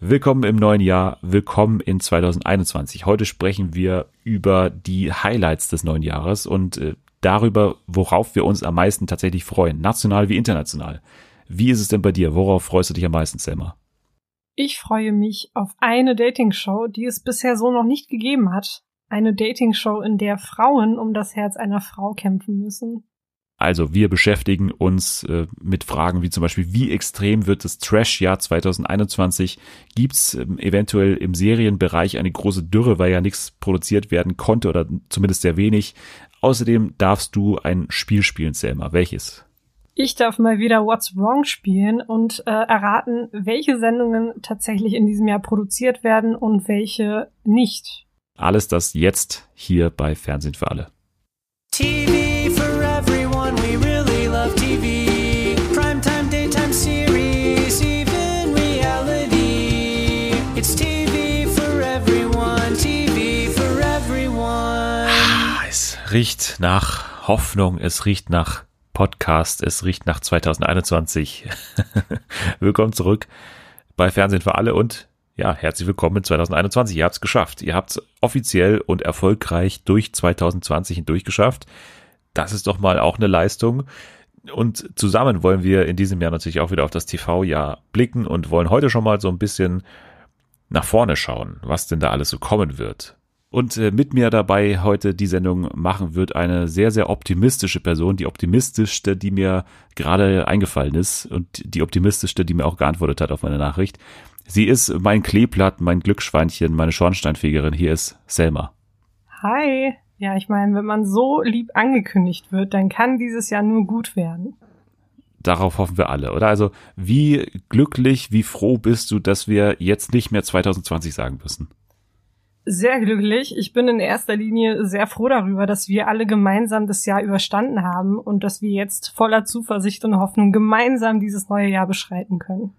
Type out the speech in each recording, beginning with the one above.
Willkommen im neuen Jahr, willkommen in 2021. Heute sprechen wir über die Highlights des neuen Jahres und äh, darüber, worauf wir uns am meisten tatsächlich freuen, national wie international. Wie ist es denn bei dir? Worauf freust du dich am meisten, Selma? Ich freue mich auf eine Dating-Show, die es bisher so noch nicht gegeben hat. Eine Dating-Show, in der Frauen um das Herz einer Frau kämpfen müssen. Also wir beschäftigen uns äh, mit Fragen wie zum Beispiel, wie extrem wird das Trash-Jahr 2021? Gibt es ähm, eventuell im Serienbereich eine große Dürre, weil ja nichts produziert werden konnte oder zumindest sehr wenig? Außerdem darfst du ein Spiel spielen, Selma. Welches? Ich darf mal wieder What's Wrong spielen und äh, erraten, welche Sendungen tatsächlich in diesem Jahr produziert werden und welche nicht. Alles das jetzt hier bei Fernsehen für alle. TV riecht nach Hoffnung, es riecht nach Podcast, es riecht nach 2021. willkommen zurück bei Fernsehen für alle und ja, herzlich willkommen in 2021. Ihr habt es geschafft. Ihr habt es offiziell und erfolgreich durch 2020 hindurch geschafft. Das ist doch mal auch eine Leistung. Und zusammen wollen wir in diesem Jahr natürlich auch wieder auf das TV-Jahr blicken und wollen heute schon mal so ein bisschen nach vorne schauen, was denn da alles so kommen wird. Und äh, mit mir dabei heute die Sendung machen wird eine sehr, sehr optimistische Person, die optimistischste, die mir gerade eingefallen ist und die optimistischste, die mir auch geantwortet hat auf meine Nachricht. Sie ist mein Kleeblatt, mein Glücksschweinchen, meine Schornsteinfegerin. Hier ist Selma. Hi. Ja, ich meine, wenn man so lieb angekündigt wird, dann kann dieses Jahr nur gut werden. Darauf hoffen wir alle, oder? Also, wie glücklich, wie froh bist du, dass wir jetzt nicht mehr 2020 sagen müssen? Sehr glücklich. Ich bin in erster Linie sehr froh darüber, dass wir alle gemeinsam das Jahr überstanden haben und dass wir jetzt voller Zuversicht und Hoffnung gemeinsam dieses neue Jahr beschreiten können.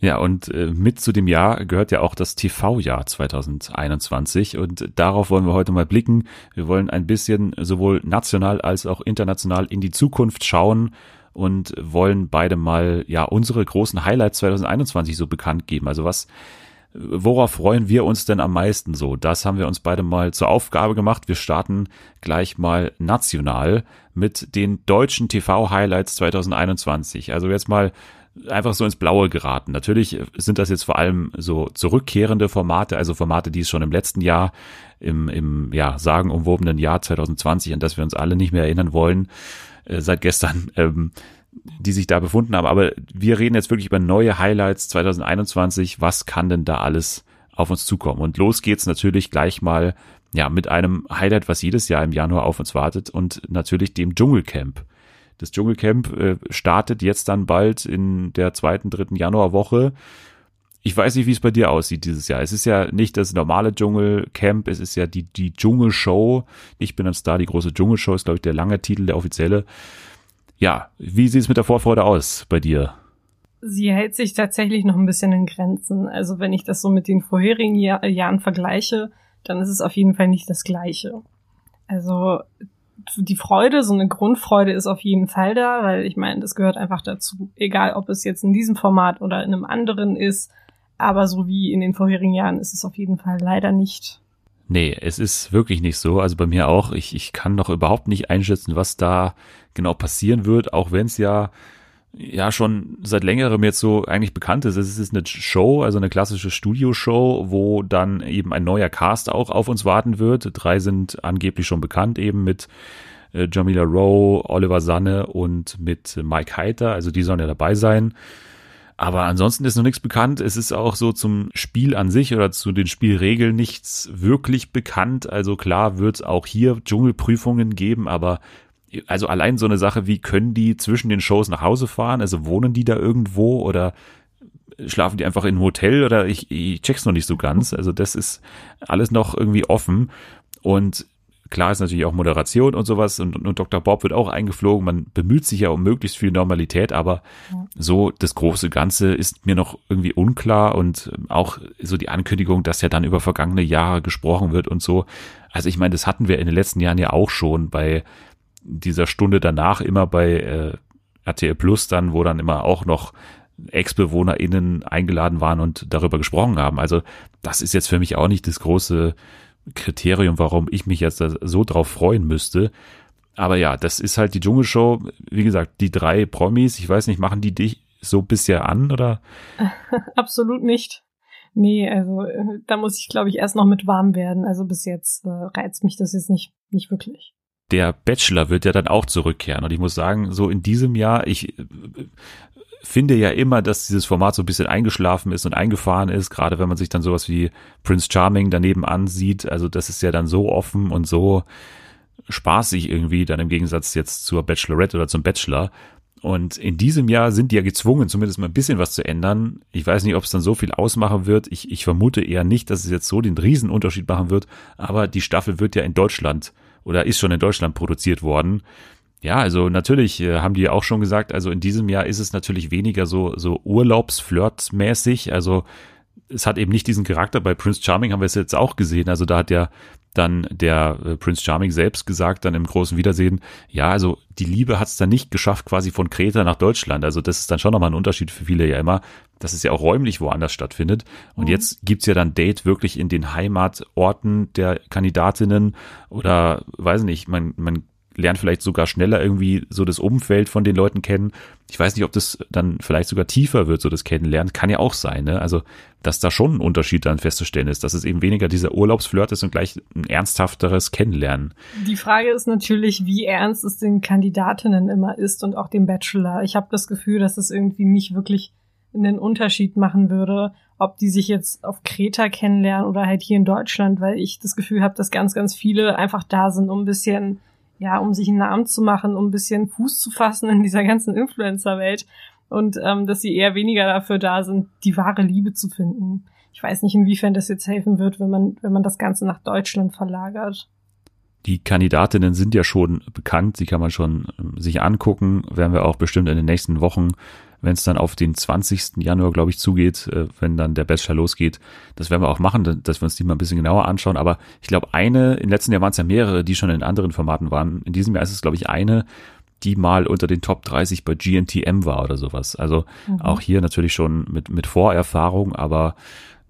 Ja, und äh, mit zu dem Jahr gehört ja auch das TV-Jahr 2021 und darauf wollen wir heute mal blicken. Wir wollen ein bisschen sowohl national als auch international in die Zukunft schauen und wollen beide mal ja unsere großen Highlights 2021 so bekannt geben. Also was Worauf freuen wir uns denn am meisten so? Das haben wir uns beide mal zur Aufgabe gemacht. Wir starten gleich mal national mit den deutschen TV-Highlights 2021. Also jetzt mal einfach so ins Blaue geraten. Natürlich sind das jetzt vor allem so zurückkehrende Formate, also Formate, die es schon im letzten Jahr, im, im ja, sagenumwobenen Jahr 2020, an das wir uns alle nicht mehr erinnern wollen, äh, seit gestern, ähm, die sich da befunden haben. Aber wir reden jetzt wirklich über neue Highlights 2021. Was kann denn da alles auf uns zukommen? Und los geht's natürlich gleich mal ja mit einem Highlight, was jedes Jahr im Januar auf uns wartet und natürlich dem Dschungelcamp. Das Dschungelcamp äh, startet jetzt dann bald in der zweiten, dritten Januarwoche. Ich weiß nicht, wie es bei dir aussieht dieses Jahr. Es ist ja nicht das normale Dschungelcamp, es ist ja die, die Dschungelshow. Ich bin ein Star, die große Dschungelshow ist, glaube ich, der lange Titel, der offizielle. Ja, wie sieht es mit der Vorfreude aus bei dir? Sie hält sich tatsächlich noch ein bisschen in Grenzen. Also wenn ich das so mit den vorherigen Jahr Jahren vergleiche, dann ist es auf jeden Fall nicht das Gleiche. Also die Freude, so eine Grundfreude ist auf jeden Fall da, weil ich meine, das gehört einfach dazu. Egal, ob es jetzt in diesem Format oder in einem anderen ist, aber so wie in den vorherigen Jahren ist es auf jeden Fall leider nicht. Nee, es ist wirklich nicht so. Also bei mir auch. Ich, ich kann noch überhaupt nicht einschätzen, was da genau passieren wird, auch wenn es ja ja schon seit längerem jetzt so eigentlich bekannt ist. Es ist eine Show, also eine klassische Studioshow, wo dann eben ein neuer Cast auch auf uns warten wird. Drei sind angeblich schon bekannt, eben mit äh, Jamila Rowe, Oliver Sanne und mit Mike Heiter. Also die sollen ja dabei sein. Aber ansonsten ist noch nichts bekannt. Es ist auch so zum Spiel an sich oder zu den Spielregeln nichts wirklich bekannt. Also klar wird es auch hier Dschungelprüfungen geben, aber also allein so eine Sache, wie können die zwischen den Shows nach Hause fahren? Also wohnen die da irgendwo oder schlafen die einfach in einem Hotel oder ich, ich check's noch nicht so ganz. Also das ist alles noch irgendwie offen. Und Klar ist natürlich auch Moderation und sowas und, und Dr. Bob wird auch eingeflogen. Man bemüht sich ja um möglichst viel Normalität, aber so das große Ganze ist mir noch irgendwie unklar und auch so die Ankündigung, dass ja dann über vergangene Jahre gesprochen wird und so. Also ich meine, das hatten wir in den letzten Jahren ja auch schon bei dieser Stunde danach immer bei äh, RTL Plus dann, wo dann immer auch noch Ex-BewohnerInnen eingeladen waren und darüber gesprochen haben. Also das ist jetzt für mich auch nicht das große Kriterium, warum ich mich jetzt so drauf freuen müsste. Aber ja, das ist halt die Dschungelshow. Wie gesagt, die drei Promis, ich weiß nicht, machen die dich so bisher an oder? Absolut nicht. Nee, also äh, da muss ich, glaube ich, erst noch mit warm werden. Also bis jetzt äh, reizt mich das jetzt nicht, nicht wirklich. Der Bachelor wird ja dann auch zurückkehren. Und ich muss sagen, so in diesem Jahr, ich äh, finde ja immer, dass dieses Format so ein bisschen eingeschlafen ist und eingefahren ist, gerade wenn man sich dann sowas wie Prince Charming daneben ansieht. Also das ist ja dann so offen und so spaßig irgendwie, dann im Gegensatz jetzt zur Bachelorette oder zum Bachelor. Und in diesem Jahr sind die ja gezwungen, zumindest mal ein bisschen was zu ändern. Ich weiß nicht, ob es dann so viel ausmachen wird. Ich, ich vermute eher nicht, dass es jetzt so den Riesenunterschied machen wird. Aber die Staffel wird ja in Deutschland oder ist schon in Deutschland produziert worden. Ja, also natürlich äh, haben die auch schon gesagt, also in diesem Jahr ist es natürlich weniger so, so Urlaubsflirt-mäßig. Also es hat eben nicht diesen Charakter. Bei Prince Charming haben wir es jetzt auch gesehen. Also da hat ja dann der äh, Prince Charming selbst gesagt, dann im großen Wiedersehen, ja, also die Liebe hat es dann nicht geschafft, quasi von Kreta nach Deutschland. Also das ist dann schon nochmal ein Unterschied für viele ja immer, dass es ja auch räumlich woanders stattfindet. Und mhm. jetzt gibt's ja dann Date wirklich in den Heimatorten der Kandidatinnen oder weiß nicht, man, man lernt vielleicht sogar schneller irgendwie so das Umfeld von den Leuten kennen. Ich weiß nicht, ob das dann vielleicht sogar tiefer wird, so das Kennenlernen. Kann ja auch sein, ne? Also, dass da schon ein Unterschied dann festzustellen ist, dass es eben weniger dieser Urlaubsflirt ist und gleich ein ernsthafteres Kennenlernen. Die Frage ist natürlich, wie ernst es den Kandidatinnen immer ist und auch dem Bachelor. Ich habe das Gefühl, dass es irgendwie nicht wirklich einen Unterschied machen würde, ob die sich jetzt auf Kreta kennenlernen oder halt hier in Deutschland, weil ich das Gefühl habe, dass ganz, ganz viele einfach da sind, um ein bisschen ja, um sich einen Namen zu machen, um ein bisschen Fuß zu fassen in dieser ganzen Influencer-Welt und ähm, dass sie eher weniger dafür da sind, die wahre Liebe zu finden. Ich weiß nicht, inwiefern das jetzt helfen wird, wenn man, wenn man das Ganze nach Deutschland verlagert. Die Kandidatinnen sind ja schon bekannt, die kann man schon ähm, sich angucken, werden wir auch bestimmt in den nächsten Wochen wenn es dann auf den 20. Januar, glaube ich, zugeht, äh, wenn dann der Bachelor losgeht. Das werden wir auch machen, dass wir uns die mal ein bisschen genauer anschauen. Aber ich glaube, eine, im letzten Jahr waren es ja mehrere, die schon in anderen Formaten waren. In diesem Jahr ist es, glaube ich, eine, die mal unter den Top 30 bei GNTM war oder sowas. Also mhm. auch hier natürlich schon mit, mit Vorerfahrung, aber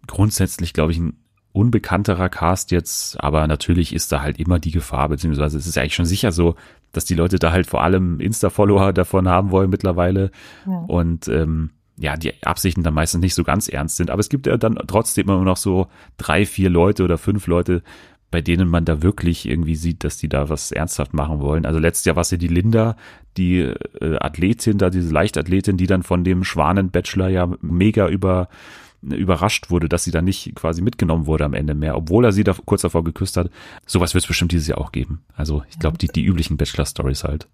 grundsätzlich, glaube ich, ein unbekannterer Cast jetzt, aber natürlich ist da halt immer die Gefahr, beziehungsweise es ist eigentlich schon sicher so, dass die Leute da halt vor allem Insta-Follower davon haben wollen mittlerweile. Ja. Und ähm, ja, die Absichten dann meistens nicht so ganz ernst sind. Aber es gibt ja dann trotzdem immer noch so drei, vier Leute oder fünf Leute, bei denen man da wirklich irgendwie sieht, dass die da was ernsthaft machen wollen. Also letztes Jahr war es ja die Linda, die äh, Athletin da, diese Leichtathletin, die dann von dem Schwanen-Bachelor ja mega über überrascht wurde, dass sie da nicht quasi mitgenommen wurde am Ende mehr, obwohl er sie da kurz davor geküsst hat. Sowas wird es bestimmt dieses Jahr auch geben. Also ich glaube, die, die üblichen Bachelor-Stories halt.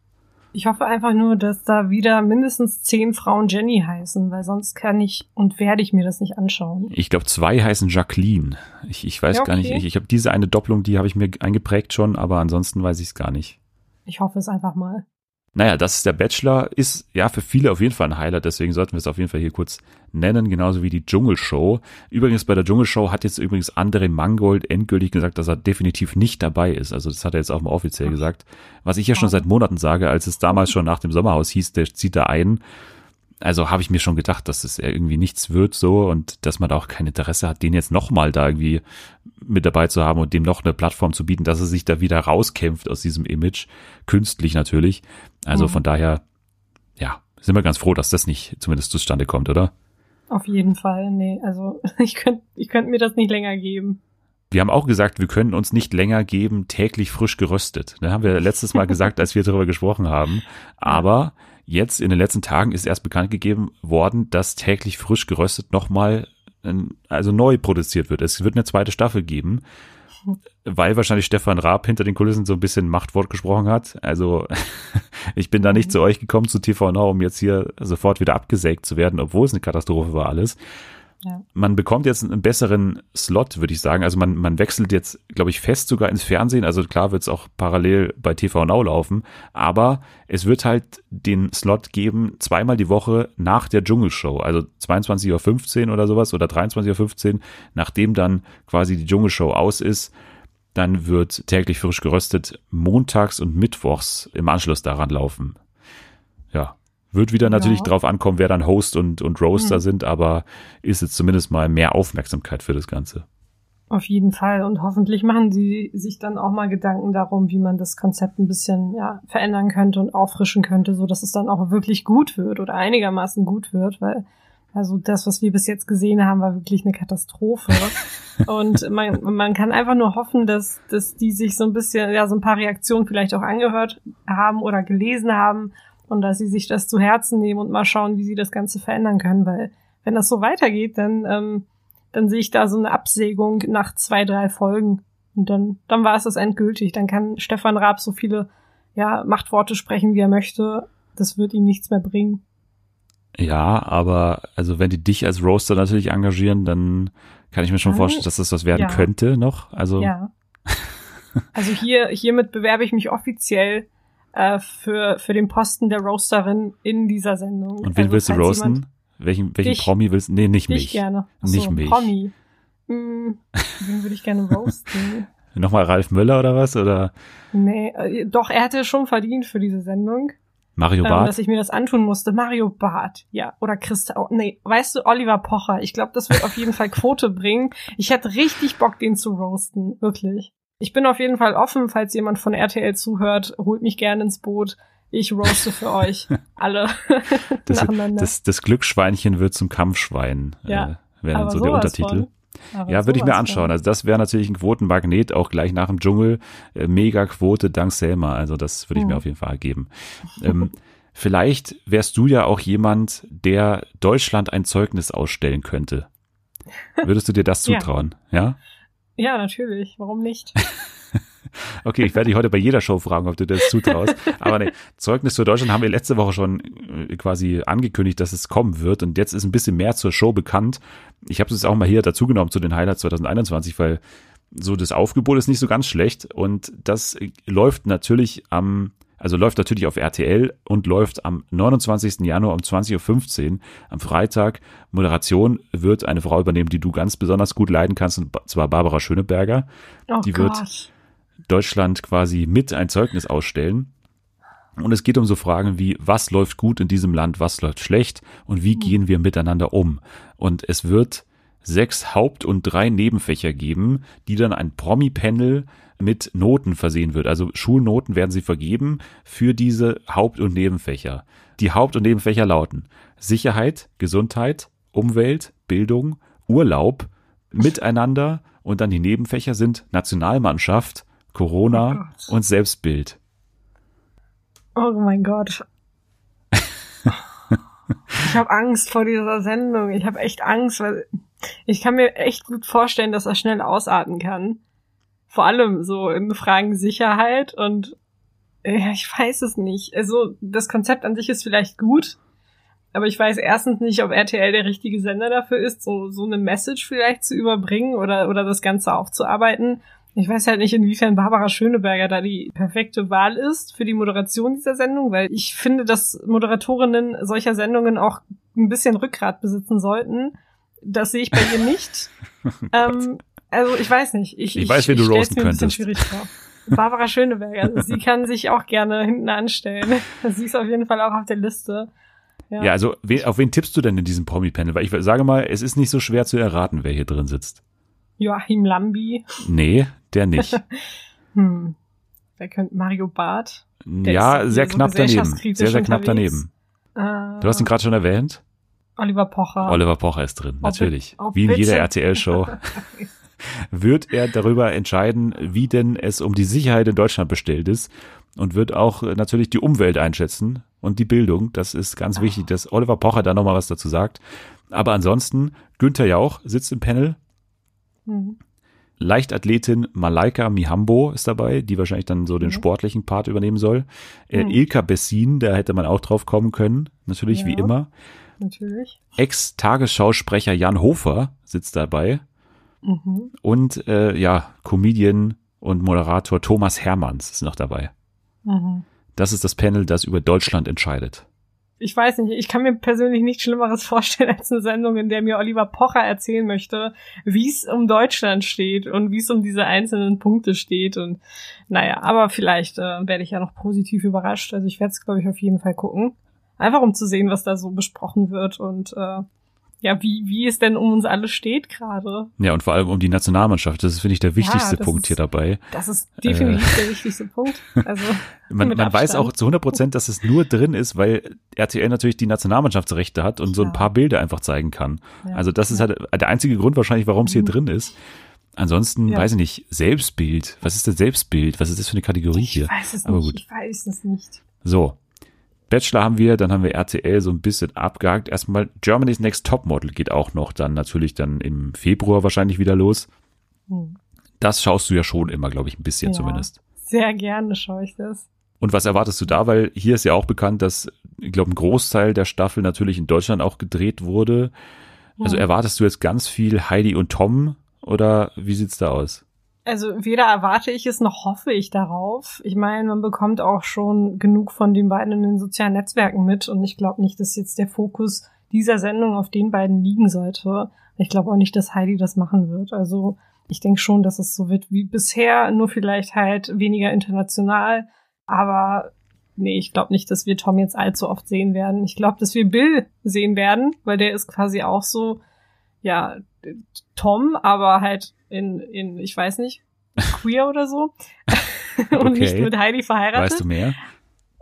Ich hoffe einfach nur, dass da wieder mindestens zehn Frauen Jenny heißen, weil sonst kann ich und werde ich mir das nicht anschauen. Ich glaube, zwei heißen Jacqueline. Ich, ich weiß ja, okay. gar nicht. Ich, ich habe diese eine Doppelung, die habe ich mir eingeprägt schon, aber ansonsten weiß ich es gar nicht. Ich hoffe es einfach mal. Naja, das ist der Bachelor, ist ja für viele auf jeden Fall ein Highlight, deswegen sollten wir es auf jeden Fall hier kurz nennen, genauso wie die Dschungelshow. Übrigens bei der Dschungelshow hat jetzt übrigens André Mangold endgültig gesagt, dass er definitiv nicht dabei ist. Also das hat er jetzt auch mal offiziell gesagt. Was ich ja schon seit Monaten sage, als es damals schon nach dem Sommerhaus hieß, der zieht da ein also habe ich mir schon gedacht, dass es irgendwie nichts wird so und dass man da auch kein Interesse hat, den jetzt nochmal da irgendwie mit dabei zu haben und dem noch eine Plattform zu bieten, dass er sich da wieder rauskämpft aus diesem Image, künstlich natürlich. Also mhm. von daher, ja, sind wir ganz froh, dass das nicht zumindest zustande kommt, oder? Auf jeden Fall, nee, also ich könnte ich könnt mir das nicht länger geben. Wir haben auch gesagt, wir können uns nicht länger geben, täglich frisch geröstet. Da haben wir letztes Mal gesagt, als wir darüber gesprochen haben. Aber Jetzt in den letzten Tagen ist erst bekannt gegeben worden, dass täglich frisch geröstet nochmal also neu produziert wird. Es wird eine zweite Staffel geben, weil wahrscheinlich Stefan Raab hinter den Kulissen so ein bisschen Machtwort gesprochen hat. Also ich bin da nicht zu euch gekommen zu TV Now, um jetzt hier sofort wieder abgesägt zu werden, obwohl es eine Katastrophe war alles. Man bekommt jetzt einen besseren Slot, würde ich sagen. Also man, man wechselt jetzt, glaube ich, fest sogar ins Fernsehen. Also klar wird es auch parallel bei TV Now laufen, aber es wird halt den Slot geben, zweimal die Woche nach der Dschungelshow. Also 22.15 Uhr oder sowas oder 23.15 Uhr, nachdem dann quasi die Dschungelshow aus ist. Dann wird täglich frisch geröstet montags und mittwochs im Anschluss daran laufen. Wird wieder natürlich ja. drauf ankommen, wer dann Host und, und Roaster mhm. sind, aber ist jetzt zumindest mal mehr Aufmerksamkeit für das Ganze. Auf jeden Fall. Und hoffentlich machen sie sich dann auch mal Gedanken darum, wie man das Konzept ein bisschen ja, verändern könnte und auffrischen könnte, so dass es dann auch wirklich gut wird oder einigermaßen gut wird, weil also das, was wir bis jetzt gesehen haben, war wirklich eine Katastrophe. und man, man kann einfach nur hoffen, dass, dass die sich so ein bisschen, ja, so ein paar Reaktionen vielleicht auch angehört haben oder gelesen haben und dass sie sich das zu Herzen nehmen und mal schauen, wie sie das Ganze verändern können, weil wenn das so weitergeht, dann ähm, dann sehe ich da so eine Absägung nach zwei, drei Folgen. Und dann, dann war es das endgültig. Dann kann Stefan Raab so viele ja, Machtworte sprechen, wie er möchte. Das wird ihm nichts mehr bringen. Ja, aber also wenn die dich als Roaster natürlich engagieren, dann kann ich mir schon vorstellen, dass das was werden ja. könnte noch. Also ja. Also hier hiermit bewerbe ich mich offiziell äh, für für den Posten der Roasterin in dieser Sendung. Und wen also, willst du roasten? Welchen, welchen dich, Promi willst du? Nee, nicht mich. gerne. Achso, nicht mich. Promi. Hm, wen würde ich gerne roasten? Nochmal Ralf Müller oder was? Oder? Nee, äh, doch, er hätte schon verdient für diese Sendung. Mario ähm, Barth? dass ich mir das antun musste. Mario Barth, ja. Oder Christa, nee, weißt du, Oliver Pocher. Ich glaube, das wird auf jeden Fall Quote bringen. Ich hätte richtig Bock, den zu roasten. Wirklich. Ich bin auf jeden Fall offen, falls jemand von RTL zuhört, holt mich gerne ins Boot. Ich roaste für euch alle das. Das, das Glücksschweinchen wird zum Kampfschwein, äh, ja, äh, wäre dann so der Untertitel. ja, würde ich mir anschauen. Also das wäre natürlich ein Quotenmagnet, auch gleich nach dem Dschungel. Äh, Mega Quote dank Selma. Also das würde ich hm. mir auf jeden Fall geben. Ähm, vielleicht wärst du ja auch jemand, der Deutschland ein Zeugnis ausstellen könnte. Würdest du dir das zutrauen? Ja, ja, ja natürlich. Warum nicht? Okay, ich werde dich heute bei jeder Show fragen, ob du das zutraust. Aber nee, Zeugnis für Deutschland haben wir letzte Woche schon äh, quasi angekündigt, dass es kommen wird. Und jetzt ist ein bisschen mehr zur Show bekannt. Ich habe es auch mal hier dazugenommen zu den Highlights 2021, weil so das Aufgebot ist nicht so ganz schlecht. Und das läuft natürlich am also läuft natürlich auf RTL und läuft am 29. Januar um 20.15 Uhr am Freitag. Moderation wird eine Frau übernehmen, die du ganz besonders gut leiden kannst, und zwar Barbara Schöneberger. Oh die Gott. wird Deutschland quasi mit ein Zeugnis ausstellen. Und es geht um so Fragen wie, was läuft gut in diesem Land, was läuft schlecht und wie gehen wir miteinander um. Und es wird sechs Haupt- und drei Nebenfächer geben, die dann ein Promi-Panel mit Noten versehen wird. Also Schulnoten werden sie vergeben für diese Haupt- und Nebenfächer. Die Haupt- und Nebenfächer lauten Sicherheit, Gesundheit, Umwelt, Bildung, Urlaub, Miteinander und dann die Nebenfächer sind Nationalmannschaft, Corona oh und Selbstbild. Oh mein Gott. ich habe Angst vor dieser Sendung. Ich habe echt Angst, weil ich kann mir echt gut vorstellen, dass er schnell ausarten kann. Vor allem so in Fragen Sicherheit und ja, ich weiß es nicht. Also das Konzept an sich ist vielleicht gut, aber ich weiß erstens nicht, ob RTL der richtige Sender dafür ist, so, so eine Message vielleicht zu überbringen oder, oder das Ganze aufzuarbeiten. Ich weiß halt nicht, inwiefern Barbara Schöneberger da die perfekte Wahl ist für die Moderation dieser Sendung, weil ich finde, dass Moderatorinnen solcher Sendungen auch ein bisschen Rückgrat besitzen sollten. Das sehe ich bei ihr nicht. ähm, also ich weiß nicht. Ich, ich weiß, wie du roasten könntest. Barbara Schöneberger, also sie kann sich auch gerne hinten anstellen. Sie ist auf jeden Fall auch auf der Liste. Ja, ja also auf wen tippst du denn in diesem Promi-Panel? Weil ich sage mal, es ist nicht so schwer zu erraten, wer hier drin sitzt. Joachim Lambi. Nee, der nicht. hm. Wer könnte Mario Barth? Der ja, sehr knapp daneben. Sehr, sehr knapp daneben. Äh, du hast ihn gerade schon erwähnt. Oliver Pocher. Oliver Pocher ist drin, natürlich. Ob, ob Wie in jeder RTL-Show. wird er darüber entscheiden, wie denn es um die Sicherheit in Deutschland bestellt ist und wird auch natürlich die Umwelt einschätzen und die Bildung. Das ist ganz wichtig, dass Oliver Pocher da nochmal was dazu sagt. Aber ansonsten, Günther Jauch sitzt im Panel. Mhm. Leichtathletin Malaika Mihambo ist dabei, die wahrscheinlich dann so den mhm. sportlichen Part übernehmen soll. Äh, mhm. Ilka Bessin, da hätte man auch drauf kommen können, natürlich ja, wie immer. Natürlich. Ex-Tagesschausprecher Jan Hofer sitzt dabei. Mhm. Und äh, ja, Comedian und Moderator Thomas Hermanns ist noch dabei. Mhm. Das ist das Panel, das über Deutschland entscheidet ich weiß nicht, ich kann mir persönlich nichts Schlimmeres vorstellen als eine Sendung, in der mir Oliver Pocher erzählen möchte, wie es um Deutschland steht und wie es um diese einzelnen Punkte steht. Und naja, aber vielleicht äh, werde ich ja noch positiv überrascht. Also ich werde es, glaube ich, auf jeden Fall gucken. Einfach um zu sehen, was da so besprochen wird und äh, ja, wie, wie es denn um uns alle steht gerade. Ja, und vor allem um die Nationalmannschaft. Das ist, finde ich, der wichtigste ja, Punkt ist, hier dabei. Das ist definitiv äh, der wichtigste Punkt. Also, man man weiß auch zu 100 Prozent, dass es nur drin ist, weil RTL natürlich die Nationalmannschaftsrechte hat und so ein paar Bilder einfach zeigen kann. Ja, also das ist halt der einzige Grund wahrscheinlich, warum es hier mhm. drin ist. Ansonsten, ja. weiß ich nicht, Selbstbild. Was ist das Selbstbild? Was ist das für eine Kategorie ich hier? Ich weiß es Aber nicht. Gut. Ich weiß es nicht. So, Bachelor haben wir, dann haben wir RTL so ein bisschen abgehakt. Erstmal Germany's Next Topmodel geht auch noch dann natürlich dann im Februar wahrscheinlich wieder los. Hm. Das schaust du ja schon immer, glaube ich, ein bisschen ja, zumindest. Sehr gerne schaue ich das. Und was erwartest du da? Weil hier ist ja auch bekannt, dass, ich glaube, ein Großteil der Staffel natürlich in Deutschland auch gedreht wurde. Also erwartest du jetzt ganz viel Heidi und Tom oder wie sieht's da aus? Also weder erwarte ich es noch hoffe ich darauf. Ich meine, man bekommt auch schon genug von den beiden in den sozialen Netzwerken mit und ich glaube nicht, dass jetzt der Fokus dieser Sendung auf den beiden liegen sollte. Ich glaube auch nicht, dass Heidi das machen wird. Also ich denke schon, dass es so wird wie bisher, nur vielleicht halt weniger international. Aber nee, ich glaube nicht, dass wir Tom jetzt allzu oft sehen werden. Ich glaube, dass wir Bill sehen werden, weil der ist quasi auch so, ja, Tom, aber halt in, in, ich weiß nicht, queer oder so. und okay. nicht mit Heidi verheiratet. Weißt du mehr?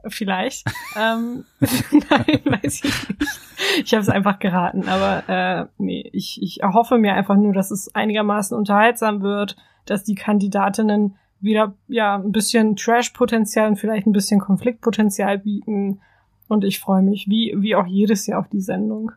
Vielleicht. ähm, nein, weiß ich nicht. Ich habe es einfach geraten, aber äh, nee, ich, ich erhoffe mir einfach nur, dass es einigermaßen unterhaltsam wird, dass die Kandidatinnen wieder ja ein bisschen Trash-Potenzial und vielleicht ein bisschen Konfliktpotenzial bieten. Und ich freue mich, wie, wie auch jedes Jahr auf die Sendung.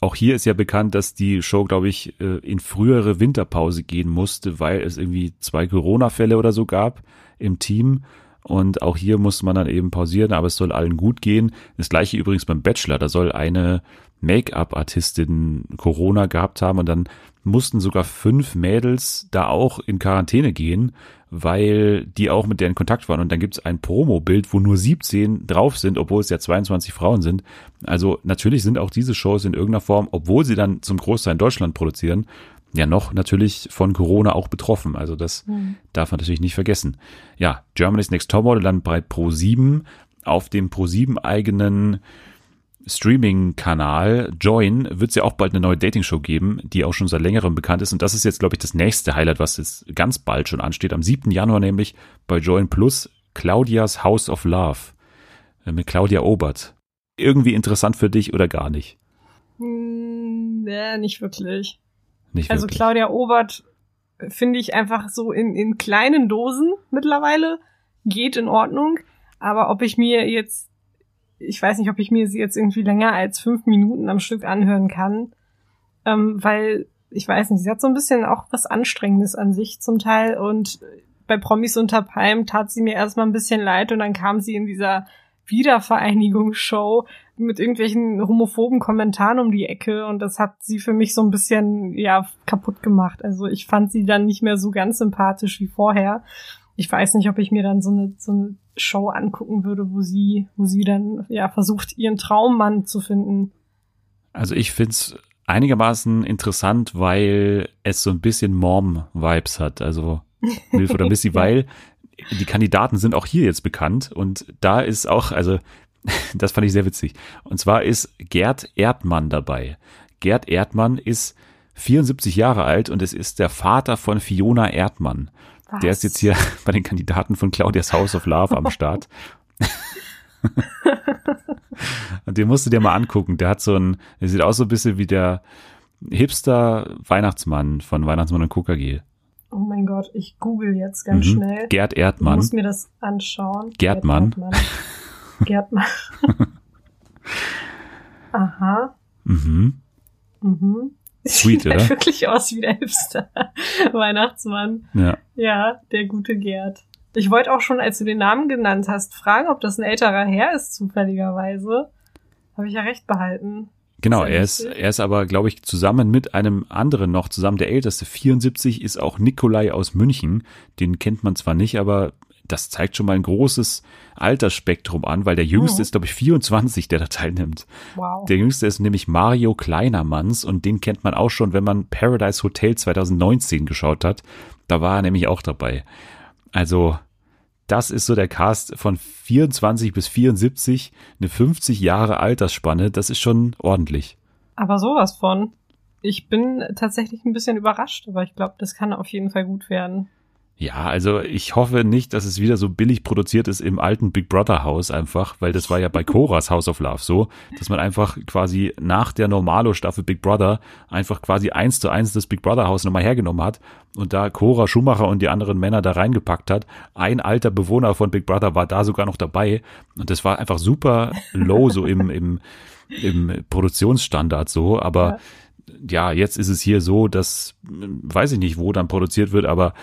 Auch hier ist ja bekannt, dass die Show, glaube ich, äh, in frühere Winterpause gehen musste, weil es irgendwie zwei Corona-Fälle oder so gab im Team. Und auch hier muss man dann eben pausieren, aber es soll allen gut gehen. Das gleiche übrigens beim Bachelor. Da soll eine Make-up-Artistin Corona gehabt haben und dann mussten sogar fünf Mädels da auch in Quarantäne gehen, weil die auch mit deren Kontakt waren. Und dann gibt es ein Promo-Bild, wo nur 17 drauf sind, obwohl es ja 22 Frauen sind. Also natürlich sind auch diese Shows in irgendeiner Form, obwohl sie dann zum Großteil in Deutschland produzieren, ja noch natürlich von Corona auch betroffen. Also das mhm. darf man natürlich nicht vergessen. Ja, Germany's Next Topmodel dann bei Pro7 auf dem Pro7 eigenen Streaming-Kanal Join wird es ja auch bald eine neue Dating-Show geben, die auch schon seit längerem bekannt ist. Und das ist jetzt, glaube ich, das nächste Highlight, was jetzt ganz bald schon ansteht. Am 7. Januar nämlich bei Join Plus Claudias House of Love äh, mit Claudia Obert. Irgendwie interessant für dich oder gar nicht? Hm, nee, nicht wirklich. Nicht also wirklich. Claudia Obert finde ich einfach so in, in kleinen Dosen mittlerweile. Geht in Ordnung. Aber ob ich mir jetzt ich weiß nicht, ob ich mir sie jetzt irgendwie länger als fünf Minuten am Stück anhören kann, ähm, weil ich weiß nicht, sie hat so ein bisschen auch was Anstrengendes an sich zum Teil. Und bei Promis unter Palm tat sie mir erstmal ein bisschen leid und dann kam sie in dieser Wiedervereinigungsshow mit irgendwelchen homophoben Kommentaren um die Ecke. Und das hat sie für mich so ein bisschen ja kaputt gemacht. Also ich fand sie dann nicht mehr so ganz sympathisch wie vorher ich weiß nicht, ob ich mir dann so eine, so eine Show angucken würde, wo sie, wo sie dann ja versucht, ihren Traummann zu finden. Also ich find's einigermaßen interessant, weil es so ein bisschen Mom-Vibes hat. Also Milf oder Missy, weil die Kandidaten sind auch hier jetzt bekannt und da ist auch, also das fand ich sehr witzig. Und zwar ist Gerd Erdmann dabei. Gerd Erdmann ist 74 Jahre alt und es ist der Vater von Fiona Erdmann. Was? Der ist jetzt hier bei den Kandidaten von Claudias House of Love am Start. Und den musst du dir mal angucken. Der hat so ein, der sieht aus so ein bisschen wie der Hipster Weihnachtsmann von Weihnachtsmann und KKG. Oh mein Gott, ich google jetzt ganz mhm. schnell. Gerd Erdmann. Ich muss mir das anschauen. Gerdmann. Gerdmann. Aha. Mhm. Mhm. Sweet, Sieht oder? Halt wirklich aus wie der Hipster Weihnachtsmann. Ja. Ja, der gute Gerd. Ich wollte auch schon, als du den Namen genannt hast, fragen, ob das ein älterer Herr ist, zufälligerweise. Habe ich ja recht behalten. Genau, er ist, er ist aber, glaube ich, zusammen mit einem anderen noch, zusammen der älteste, 74, ist auch Nikolai aus München. Den kennt man zwar nicht, aber das zeigt schon mal ein großes Altersspektrum an, weil der Jüngste oh. ist, glaube ich, 24, der da teilnimmt. Wow. Der Jüngste ist nämlich Mario Kleinermanns und den kennt man auch schon, wenn man Paradise Hotel 2019 geschaut hat. Da war er nämlich auch dabei. Also das ist so der Cast von 24 bis 74, eine 50 Jahre Altersspanne, das ist schon ordentlich. Aber sowas von. Ich bin tatsächlich ein bisschen überrascht, aber ich glaube, das kann auf jeden Fall gut werden. Ja, also ich hoffe nicht, dass es wieder so billig produziert ist im alten Big Brother Haus einfach, weil das war ja bei Coras House of Love so, dass man einfach quasi nach der Normalo Staffel Big Brother einfach quasi eins zu eins das Big Brother Haus nochmal hergenommen hat und da Cora Schumacher und die anderen Männer da reingepackt hat. Ein alter Bewohner von Big Brother war da sogar noch dabei und das war einfach super low so im, im, im Produktionsstandard so, aber ja ja, jetzt ist es hier so, dass, weiß ich nicht, wo dann produziert wird, aber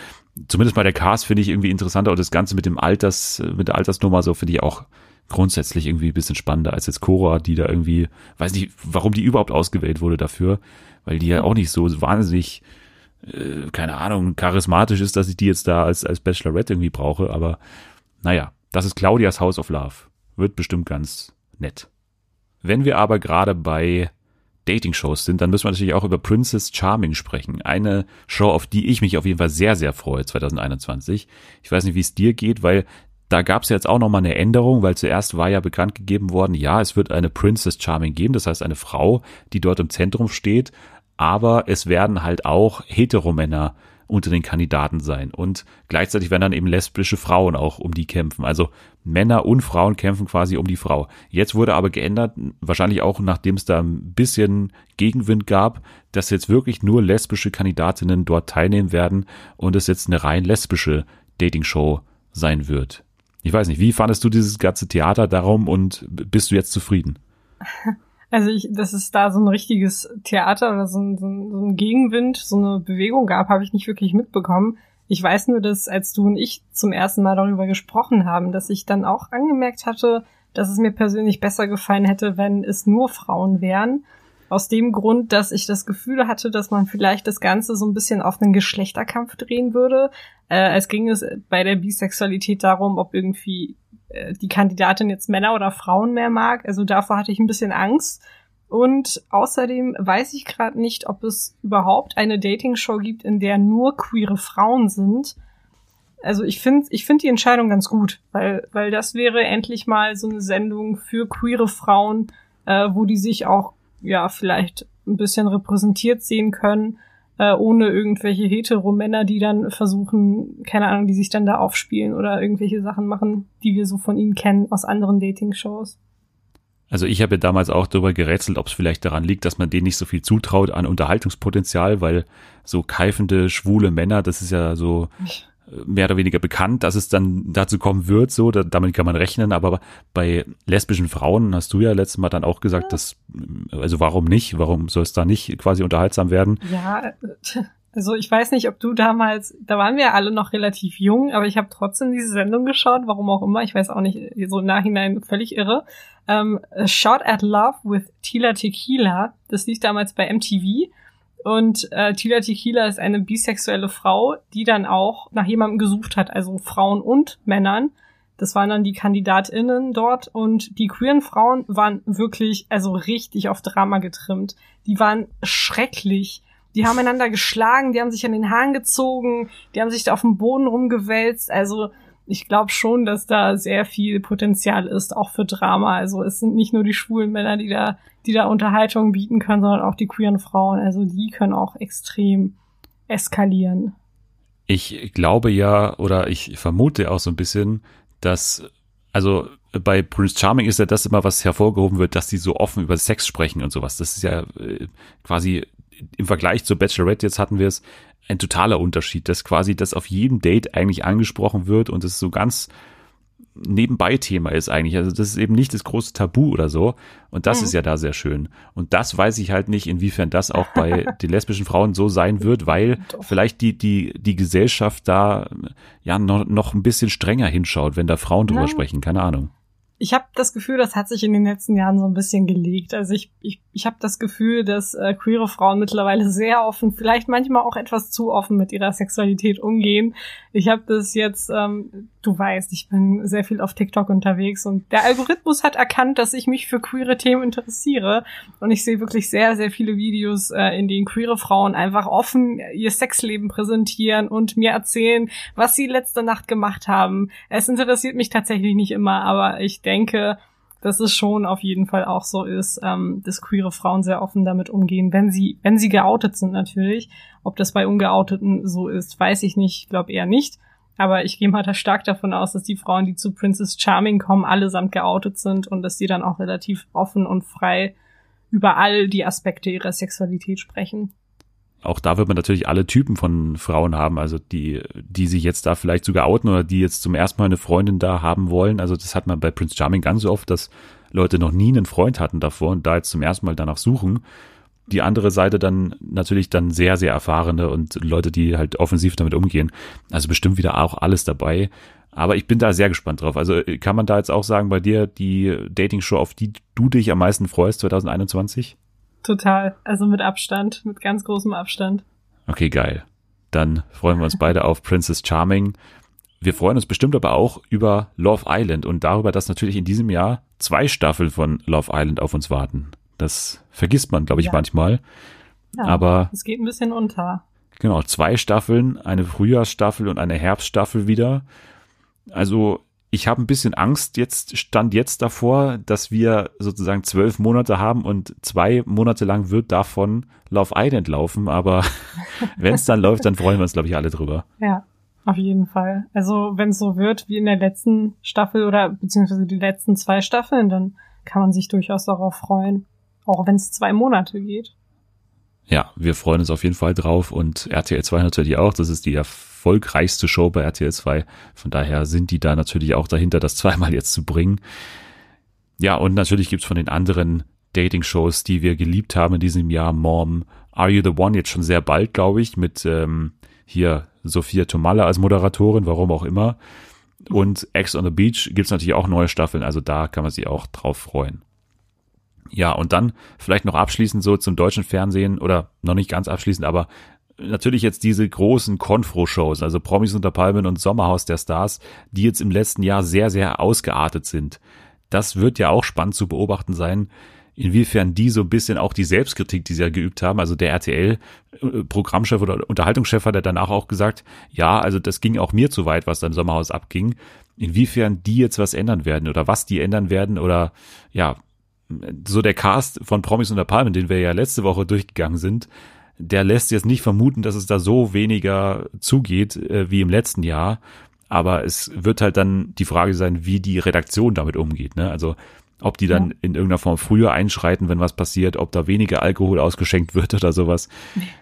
zumindest mal der Cast finde ich irgendwie interessanter und das Ganze mit dem Alters, mit der Altersnummer so finde ich auch grundsätzlich irgendwie ein bisschen spannender als jetzt Cora, die da irgendwie, weiß nicht, warum die überhaupt ausgewählt wurde dafür, weil die ja auch nicht so wahnsinnig, äh, keine Ahnung, charismatisch ist, dass ich die jetzt da als, als Bachelorette irgendwie brauche, aber naja, das ist Claudias House of Love. Wird bestimmt ganz nett. Wenn wir aber gerade bei Dating-Shows sind, dann müssen wir natürlich auch über Princess Charming sprechen. Eine Show, auf die ich mich auf jeden Fall sehr, sehr freue 2021. Ich weiß nicht, wie es dir geht, weil da gab es jetzt auch nochmal eine Änderung, weil zuerst war ja bekannt gegeben worden, ja, es wird eine Princess Charming geben, das heißt eine Frau, die dort im Zentrum steht, aber es werden halt auch Heteromänner unter den Kandidaten sein. Und gleichzeitig werden dann eben lesbische Frauen auch um die kämpfen. Also Männer und Frauen kämpfen quasi um die Frau. Jetzt wurde aber geändert, wahrscheinlich auch nachdem es da ein bisschen Gegenwind gab, dass jetzt wirklich nur lesbische Kandidatinnen dort teilnehmen werden und es jetzt eine rein lesbische Dating-Show sein wird. Ich weiß nicht, wie fandest du dieses ganze Theater darum und bist du jetzt zufrieden? Also ich, dass es da so ein richtiges Theater oder so ein, so ein, so ein Gegenwind, so eine Bewegung gab, habe ich nicht wirklich mitbekommen. Ich weiß nur, dass als du und ich zum ersten Mal darüber gesprochen haben, dass ich dann auch angemerkt hatte, dass es mir persönlich besser gefallen hätte, wenn es nur Frauen wären. Aus dem Grund, dass ich das Gefühl hatte, dass man vielleicht das Ganze so ein bisschen auf einen Geschlechterkampf drehen würde. Äh, es ging es bei der Bisexualität darum, ob irgendwie die Kandidatin jetzt Männer oder Frauen mehr mag. Also davor hatte ich ein bisschen Angst. Und außerdem weiß ich gerade nicht, ob es überhaupt eine Dating-Show gibt, in der nur queere Frauen sind. Also ich finde ich finde die Entscheidung ganz gut, weil, weil das wäre endlich mal so eine Sendung für queere Frauen, äh, wo die sich auch ja vielleicht ein bisschen repräsentiert sehen können äh, ohne irgendwelche Hetero-Männer, die dann versuchen, keine Ahnung, die sich dann da aufspielen oder irgendwelche Sachen machen, die wir so von ihnen kennen aus anderen Dating-Shows. Also ich habe ja damals auch darüber gerätselt, ob es vielleicht daran liegt, dass man denen nicht so viel zutraut an Unterhaltungspotenzial, weil so keifende, schwule Männer, das ist ja so mehr oder weniger bekannt, dass es dann dazu kommen wird, so, da, damit kann man rechnen, aber bei lesbischen Frauen hast du ja letztes Mal dann auch gesagt, dass, also warum nicht, warum soll es da nicht quasi unterhaltsam werden? Ja, also ich weiß nicht, ob du damals, da waren wir alle noch relativ jung, aber ich habe trotzdem diese Sendung geschaut, warum auch immer, ich weiß auch nicht, so im Nachhinein völlig irre. Ähm, Shot at Love with Tila Tequila, das lief damals bei MTV und äh, Tila Tequila ist eine bisexuelle Frau, die dann auch nach jemandem gesucht hat, also Frauen und Männern. Das waren dann die KandidatInnen dort und die queeren Frauen waren wirklich, also richtig auf Drama getrimmt. Die waren schrecklich. Die haben einander geschlagen, die haben sich an den Haaren gezogen, die haben sich da auf dem Boden rumgewälzt. Also ich glaube schon, dass da sehr viel Potenzial ist, auch für Drama. Also es sind nicht nur die schwulen Männer, die da, die da Unterhaltung bieten können, sondern auch die queeren Frauen. Also die können auch extrem eskalieren. Ich glaube ja, oder ich vermute auch so ein bisschen, dass, also bei Prince Charming ist ja das immer, was hervorgehoben wird, dass die so offen über Sex sprechen und sowas. Das ist ja äh, quasi im Vergleich zur Bachelorette, jetzt hatten wir es, ein totaler Unterschied, dass quasi das auf jedem Date eigentlich angesprochen wird und es so ganz nebenbei Thema ist eigentlich. Also das ist eben nicht das große Tabu oder so. Und das mhm. ist ja da sehr schön. Und das weiß ich halt nicht, inwiefern das auch bei den lesbischen Frauen so sein wird, weil Doch. vielleicht die, die, die Gesellschaft da ja noch, noch ein bisschen strenger hinschaut, wenn da Frauen drüber Nein. sprechen. Keine Ahnung ich habe das Gefühl, das hat sich in den letzten Jahren so ein bisschen gelegt. Also ich, ich, ich habe das Gefühl, dass äh, queere Frauen mittlerweile sehr offen, vielleicht manchmal auch etwas zu offen mit ihrer Sexualität umgehen. Ich habe das jetzt ähm, du weißt, ich bin sehr viel auf TikTok unterwegs und der Algorithmus hat erkannt, dass ich mich für queere Themen interessiere und ich sehe wirklich sehr, sehr viele Videos, äh, in denen queere Frauen einfach offen ihr Sexleben präsentieren und mir erzählen, was sie letzte Nacht gemacht haben. Es interessiert mich tatsächlich nicht immer, aber ich denke, dass es schon auf jeden Fall auch so ist, ähm, dass queere Frauen sehr offen damit umgehen, wenn sie, wenn sie geoutet sind natürlich. Ob das bei Ungeouteten so ist, weiß ich nicht, ich glaube eher nicht. Aber ich gehe mal da stark davon aus, dass die Frauen, die zu Princess Charming kommen, allesamt geoutet sind und dass die dann auch relativ offen und frei über all die Aspekte ihrer Sexualität sprechen. Auch da wird man natürlich alle Typen von Frauen haben, also die, die sich jetzt da vielleicht sogar outen oder die jetzt zum ersten Mal eine Freundin da haben wollen. Also das hat man bei Prince Charming ganz so oft, dass Leute noch nie einen Freund hatten davor und da jetzt zum ersten Mal danach suchen die andere Seite dann natürlich dann sehr, sehr erfahrene und Leute, die halt offensiv damit umgehen. Also bestimmt wieder auch alles dabei. Aber ich bin da sehr gespannt drauf. Also kann man da jetzt auch sagen, bei dir die Dating-Show, auf die du dich am meisten freust 2021? Total. Also mit Abstand, mit ganz großem Abstand. Okay, geil. Dann freuen wir uns beide auf Princess Charming. Wir freuen uns bestimmt aber auch über Love Island und darüber, dass natürlich in diesem Jahr zwei Staffeln von Love Island auf uns warten. Das vergisst man, glaube ich, ja. manchmal. Ja, Aber es geht ein bisschen unter. Genau, zwei Staffeln, eine Frühjahrsstaffel und eine Herbststaffel wieder. Also ich habe ein bisschen Angst jetzt, stand jetzt davor, dass wir sozusagen zwölf Monate haben und zwei Monate lang wird davon Love Island laufen. Aber wenn es dann läuft, dann freuen wir uns, glaube ich, alle drüber. Ja, auf jeden Fall. Also wenn es so wird wie in der letzten Staffel oder beziehungsweise die letzten zwei Staffeln, dann kann man sich durchaus darauf freuen. Auch wenn es zwei Monate geht. Ja, wir freuen uns auf jeden Fall drauf und RTL 2 natürlich auch. Das ist die erfolgreichste Show bei RTL 2. Von daher sind die da natürlich auch dahinter, das zweimal jetzt zu bringen. Ja, und natürlich gibt's von den anderen Dating-Shows, die wir geliebt haben in diesem Jahr, Mom, Are You the One, jetzt schon sehr bald, glaube ich, mit ähm, hier Sophia Tomalla als Moderatorin, warum auch immer. Und Ex on the Beach gibt's natürlich auch neue Staffeln, also da kann man sich auch drauf freuen. Ja, und dann vielleicht noch abschließend so zum deutschen Fernsehen oder noch nicht ganz abschließend, aber natürlich jetzt diese großen Konfro-Shows, also Promis unter Palmen und Sommerhaus der Stars, die jetzt im letzten Jahr sehr, sehr ausgeartet sind. Das wird ja auch spannend zu beobachten sein, inwiefern die so ein bisschen auch die Selbstkritik, die sie ja geübt haben, also der RTL-Programmchef oder Unterhaltungschef hat ja danach auch gesagt, ja, also das ging auch mir zu weit, was dann Sommerhaus abging. Inwiefern die jetzt was ändern werden oder was die ändern werden oder ja, so der Cast von Promis unter Palmen, den wir ja letzte Woche durchgegangen sind, der lässt jetzt nicht vermuten, dass es da so weniger zugeht äh, wie im letzten Jahr. Aber es wird halt dann die Frage sein, wie die Redaktion damit umgeht. Ne? Also ob die dann ja. in irgendeiner Form früher einschreiten, wenn was passiert, ob da weniger Alkohol ausgeschenkt wird oder sowas.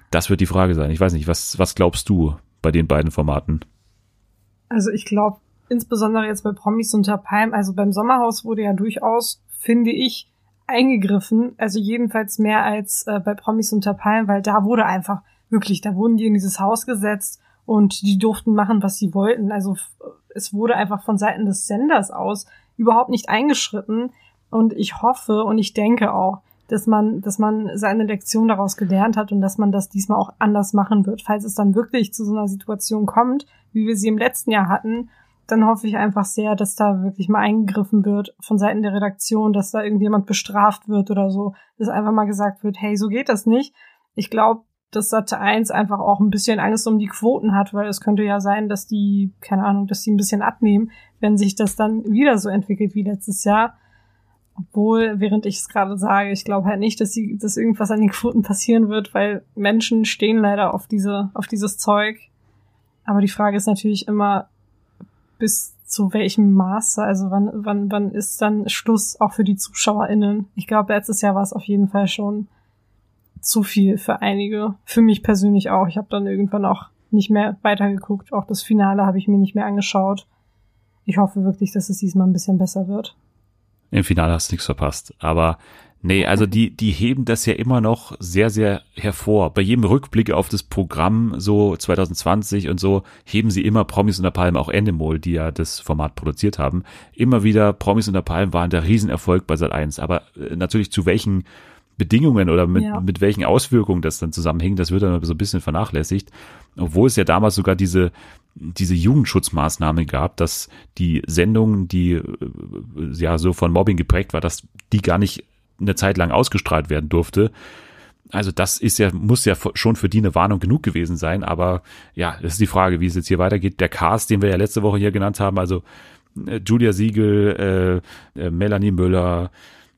Das wird die Frage sein. Ich weiß nicht, was, was glaubst du bei den beiden Formaten? Also ich glaube, insbesondere jetzt bei Promis unter Palm, also beim Sommerhaus wurde ja durchaus, finde ich, eingegriffen, also jedenfalls mehr als äh, bei Promis unter Palmen, weil da wurde einfach wirklich, da wurden die in dieses Haus gesetzt und die durften machen, was sie wollten. Also es wurde einfach von Seiten des Senders aus überhaupt nicht eingeschritten und ich hoffe und ich denke auch, dass man, dass man seine Lektion daraus gelernt hat und dass man das diesmal auch anders machen wird, falls es dann wirklich zu so einer Situation kommt, wie wir sie im letzten Jahr hatten dann hoffe ich einfach sehr, dass da wirklich mal eingegriffen wird von Seiten der Redaktion, dass da irgendjemand bestraft wird oder so, dass einfach mal gesagt wird, hey, so geht das nicht. Ich glaube, dass Sat 1 einfach auch ein bisschen Angst um die Quoten hat, weil es könnte ja sein, dass die, keine Ahnung, dass die ein bisschen abnehmen, wenn sich das dann wieder so entwickelt wie letztes Jahr. Obwohl, während ich es gerade sage, ich glaube halt nicht, dass, sie, dass irgendwas an den Quoten passieren wird, weil Menschen stehen leider auf diese, auf dieses Zeug. Aber die Frage ist natürlich immer, bis zu welchem Maße? Also wann, wann, wann ist dann Schluss auch für die ZuschauerInnen? Ich glaube, letztes Jahr war es auf jeden Fall schon zu viel für einige. Für mich persönlich auch. Ich habe dann irgendwann auch nicht mehr weitergeguckt. Auch das Finale habe ich mir nicht mehr angeschaut. Ich hoffe wirklich, dass es diesmal ein bisschen besser wird. Im Finale hast du nichts verpasst. Aber Nee, also die, die heben das ja immer noch sehr, sehr hervor. Bei jedem Rückblick auf das Programm, so 2020 und so, heben sie immer Promis unter Palm, auch Endemol, die ja das Format produziert haben. Immer wieder Promis unter Palm waren der Riesenerfolg bei Sat 1. Aber äh, natürlich zu welchen Bedingungen oder mit, ja. mit welchen Auswirkungen das dann zusammenhing, das wird dann so ein bisschen vernachlässigt. Obwohl es ja damals sogar diese diese Jugendschutzmaßnahme gab, dass die Sendung, die äh, ja so von Mobbing geprägt war, dass die gar nicht eine Zeit lang ausgestrahlt werden durfte. Also das ist ja, muss ja schon für die eine Warnung genug gewesen sein. Aber ja, das ist die Frage, wie es jetzt hier weitergeht. Der Cast, den wir ja letzte Woche hier genannt haben, also äh, Julia Siegel, äh, äh, Melanie Müller,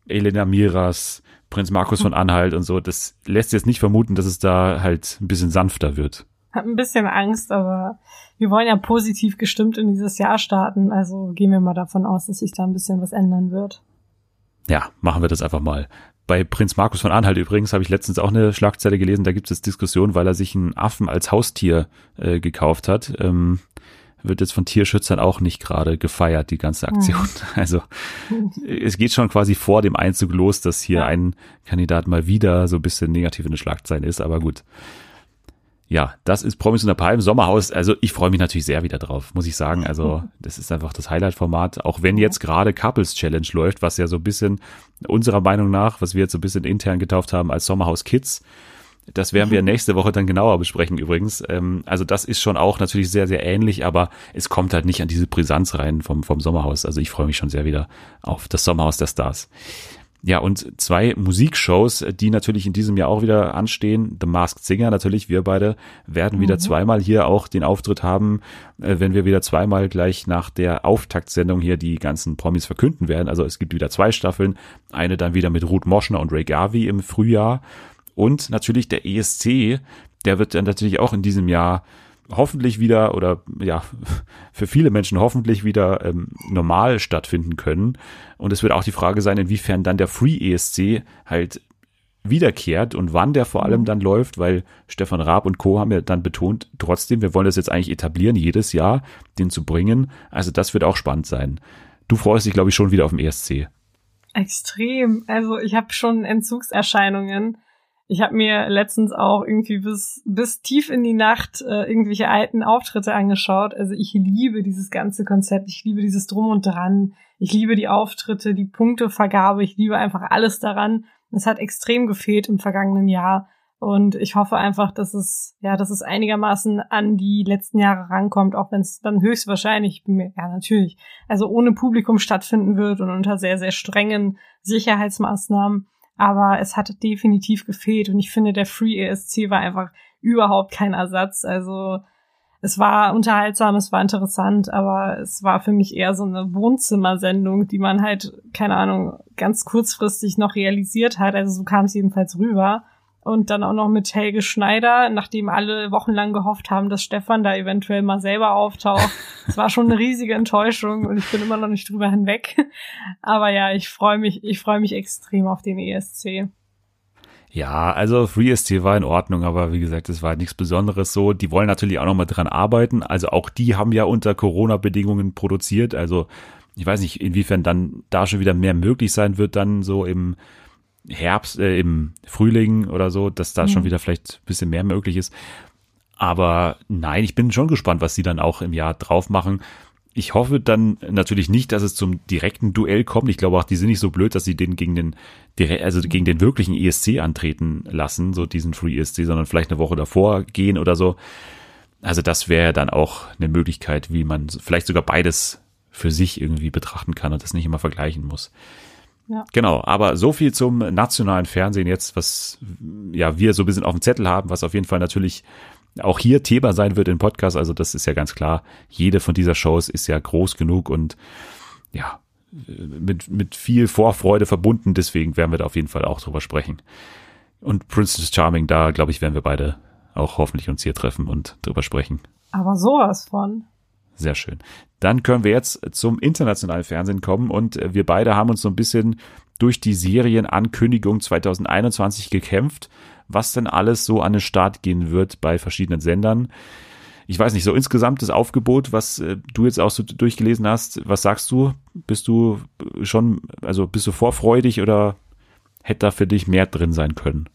Elena Miras, Prinz Markus von Anhalt und so, das lässt jetzt nicht vermuten, dass es da halt ein bisschen sanfter wird. Hab ein bisschen Angst, aber wir wollen ja positiv gestimmt in dieses Jahr starten, also gehen wir mal davon aus, dass sich da ein bisschen was ändern wird. Ja, machen wir das einfach mal. Bei Prinz Markus von Anhalt übrigens habe ich letztens auch eine Schlagzeile gelesen, da gibt es Diskussion, weil er sich einen Affen als Haustier äh, gekauft hat. Ähm, wird jetzt von Tierschützern auch nicht gerade gefeiert, die ganze Aktion. Mhm. Also es geht schon quasi vor dem Einzug los, dass hier ein Kandidat mal wieder so ein bisschen negativ in den Schlagzeilen ist, aber gut. Ja, das ist Promis unter Palmen, Sommerhaus. Also ich freue mich natürlich sehr wieder drauf, muss ich sagen. Also das ist einfach das Highlight-Format. Auch wenn jetzt gerade Couples Challenge läuft, was ja so ein bisschen unserer Meinung nach, was wir jetzt so ein bisschen intern getauft haben als Sommerhaus Kids, das werden wir mhm. nächste Woche dann genauer besprechen übrigens. Ähm, also das ist schon auch natürlich sehr, sehr ähnlich, aber es kommt halt nicht an diese Brisanz rein vom, vom Sommerhaus. Also ich freue mich schon sehr wieder auf das Sommerhaus der Stars. Ja, und zwei Musikshows, die natürlich in diesem Jahr auch wieder anstehen. The Masked Singer natürlich, wir beide werden wieder mhm. zweimal hier auch den Auftritt haben, äh, wenn wir wieder zweimal gleich nach der Auftaktsendung hier die ganzen Promis verkünden werden. Also es gibt wieder zwei Staffeln, eine dann wieder mit Ruth Moschner und Ray Garvey im Frühjahr und natürlich der ESC, der wird dann natürlich auch in diesem Jahr hoffentlich wieder oder ja, für viele Menschen hoffentlich wieder ähm, normal stattfinden können. Und es wird auch die Frage sein, inwiefern dann der Free ESC halt wiederkehrt und wann der vor allem mhm. dann läuft, weil Stefan Raab und Co. haben ja dann betont, trotzdem, wir wollen das jetzt eigentlich etablieren, jedes Jahr den zu bringen. Also das wird auch spannend sein. Du freust dich, glaube ich, schon wieder auf den ESC. Extrem. Also ich habe schon Entzugserscheinungen. Ich habe mir letztens auch irgendwie bis, bis tief in die Nacht äh, irgendwelche alten Auftritte angeschaut. Also ich liebe dieses ganze Konzept, ich liebe dieses Drum und Dran, ich liebe die Auftritte, die Punktevergabe, ich liebe einfach alles daran. Es hat extrem gefehlt im vergangenen Jahr. Und ich hoffe einfach, dass es, ja, dass es einigermaßen an die letzten Jahre rankommt, auch wenn es dann höchstwahrscheinlich, ja, natürlich, also ohne Publikum stattfinden wird und unter sehr, sehr strengen Sicherheitsmaßnahmen aber es hat definitiv gefehlt und ich finde, der Free ESC war einfach überhaupt kein Ersatz. Also es war unterhaltsam, es war interessant, aber es war für mich eher so eine Wohnzimmersendung, die man halt, keine Ahnung, ganz kurzfristig noch realisiert hat. Also so kam es jedenfalls rüber und dann auch noch mit Helge Schneider, nachdem alle wochenlang gehofft haben, dass Stefan da eventuell mal selber auftaucht. Es war schon eine riesige Enttäuschung und ich bin immer noch nicht drüber hinweg. Aber ja, ich freue mich, ich freue mich extrem auf den ESC. Ja, also FreeSC war in Ordnung, aber wie gesagt, es war halt nichts Besonderes so. Die wollen natürlich auch noch mal dran arbeiten. Also auch die haben ja unter Corona-Bedingungen produziert. Also ich weiß nicht, inwiefern dann da schon wieder mehr möglich sein wird, dann so im Herbst, äh, im Frühling oder so, dass da mhm. schon wieder vielleicht ein bisschen mehr möglich ist. Aber nein, ich bin schon gespannt, was sie dann auch im Jahr drauf machen. Ich hoffe dann natürlich nicht, dass es zum direkten Duell kommt. Ich glaube auch, die sind nicht so blöd, dass sie den gegen den, also gegen den wirklichen ESC antreten lassen, so diesen Free ESC, sondern vielleicht eine Woche davor gehen oder so. Also das wäre dann auch eine Möglichkeit, wie man vielleicht sogar beides für sich irgendwie betrachten kann und das nicht immer vergleichen muss. Ja. Genau, aber so viel zum nationalen Fernsehen jetzt, was ja wir so ein bisschen auf dem Zettel haben, was auf jeden Fall natürlich auch hier Thema sein wird im Podcast. Also das ist ja ganz klar. Jede von dieser Shows ist ja groß genug und ja, mit, mit viel Vorfreude verbunden. Deswegen werden wir da auf jeden Fall auch drüber sprechen. Und Princess Charming, da glaube ich, werden wir beide auch hoffentlich uns hier treffen und drüber sprechen. Aber sowas von. Sehr schön. Dann können wir jetzt zum internationalen Fernsehen kommen und wir beide haben uns so ein bisschen durch die Serienankündigung 2021 gekämpft, was denn alles so an den Start gehen wird bei verschiedenen Sendern. Ich weiß nicht, so insgesamt das Aufgebot, was äh, du jetzt auch so durchgelesen hast, was sagst du? Bist du schon, also bist du vorfreudig oder hätte da für dich mehr drin sein können?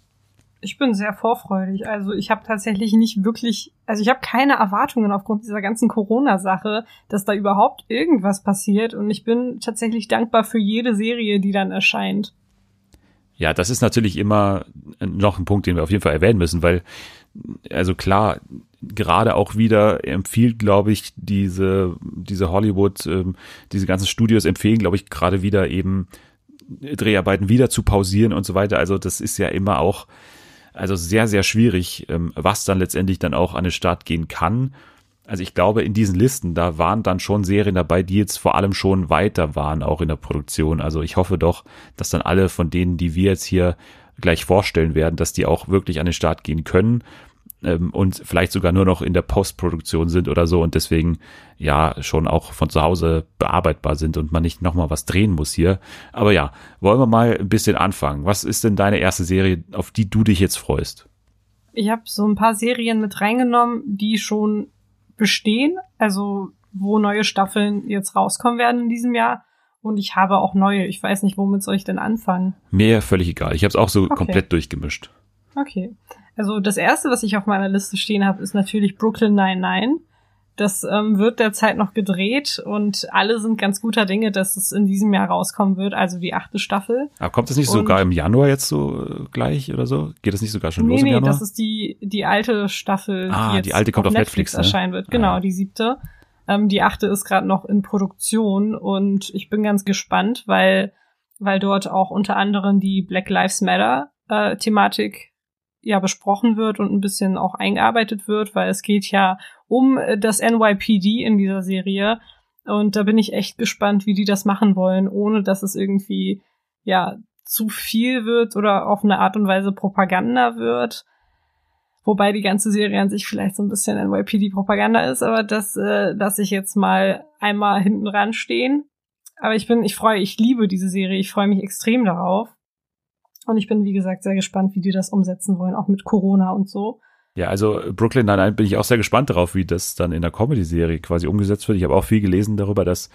Ich bin sehr vorfreudig. Also ich habe tatsächlich nicht wirklich, also ich habe keine Erwartungen aufgrund dieser ganzen Corona-Sache, dass da überhaupt irgendwas passiert. Und ich bin tatsächlich dankbar für jede Serie, die dann erscheint. Ja, das ist natürlich immer noch ein Punkt, den wir auf jeden Fall erwähnen müssen, weil also klar, gerade auch wieder empfiehlt, glaube ich, diese, diese Hollywood, ähm, diese ganzen Studios empfehlen, glaube ich, gerade wieder eben Dreharbeiten wieder zu pausieren und so weiter. Also das ist ja immer auch, also sehr, sehr schwierig, ähm, was dann letztendlich dann auch an den Start gehen kann. Also ich glaube, in diesen Listen, da waren dann schon Serien dabei, die jetzt vor allem schon weiter waren, auch in der Produktion. Also ich hoffe doch, dass dann alle von denen, die wir jetzt hier gleich vorstellen werden, dass die auch wirklich an den Start gehen können ähm, und vielleicht sogar nur noch in der Postproduktion sind oder so und deswegen ja schon auch von zu Hause bearbeitbar sind und man nicht nochmal was drehen muss hier. Aber ja, wollen wir mal ein bisschen anfangen. Was ist denn deine erste Serie, auf die du dich jetzt freust? Ich habe so ein paar Serien mit reingenommen, die schon bestehen, also wo neue Staffeln jetzt rauskommen werden in diesem Jahr. Und ich habe auch neue. Ich weiß nicht, womit soll ich denn anfangen? Mir völlig egal. Ich habe es auch so okay. komplett durchgemischt. Okay. Also das erste, was ich auf meiner Liste stehen habe, ist natürlich Brooklyn 99. Das ähm, wird derzeit noch gedreht und alle sind ganz guter Dinge, dass es in diesem Jahr rauskommen wird, also die achte Staffel. Aber kommt das nicht und sogar im Januar jetzt so äh, gleich oder so? Geht das nicht sogar schon nee, los im nee, Januar? Nee, das ist die, die alte Staffel, ah, die jetzt die alte kommt auf Netflix, Netflix ne? erscheinen wird. Genau, ah. die siebte. Ähm, die achte ist gerade noch in Produktion und ich bin ganz gespannt, weil, weil dort auch unter anderem die Black Lives Matter äh, Thematik ja besprochen wird und ein bisschen auch eingearbeitet wird, weil es geht ja um äh, das NYPD in dieser Serie. Und da bin ich echt gespannt, wie die das machen wollen, ohne dass es irgendwie ja zu viel wird oder auf eine Art und Weise Propaganda wird. Wobei die ganze Serie an sich vielleicht so ein bisschen NYPD-Propaganda ist, aber das äh, lasse ich jetzt mal einmal hinten ran stehen. Aber ich bin, ich freue, ich liebe diese Serie, ich freue mich extrem darauf. Und ich bin, wie gesagt, sehr gespannt, wie die das umsetzen wollen, auch mit Corona und so. Ja, also Brooklyn Nine-Nine bin ich auch sehr gespannt darauf, wie das dann in der Comedy-Serie quasi umgesetzt wird. Ich habe auch viel gelesen darüber, dass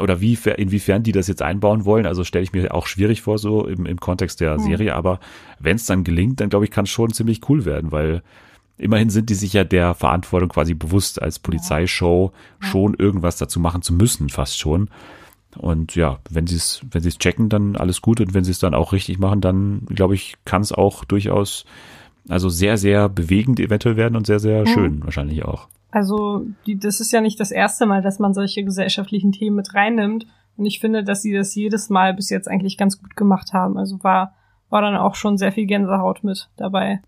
oder wie inwiefern die das jetzt einbauen wollen. Also stelle ich mir auch schwierig vor, so im, im Kontext der hm. Serie. Aber wenn es dann gelingt, dann glaube ich, kann es schon ziemlich cool werden, weil immerhin sind die sich ja der Verantwortung quasi bewusst, als Polizeishow ja. schon irgendwas dazu machen zu müssen, fast schon. Und ja, wenn sie es, wenn sie es checken, dann alles gut. Und wenn sie es dann auch richtig machen, dann glaube ich, kann es auch durchaus, also sehr, sehr bewegend eventuell werden und sehr, sehr schön wahrscheinlich auch. Also, die, das ist ja nicht das erste Mal, dass man solche gesellschaftlichen Themen mit reinnimmt. Und ich finde, dass sie das jedes Mal bis jetzt eigentlich ganz gut gemacht haben. Also war, war dann auch schon sehr viel Gänsehaut mit dabei.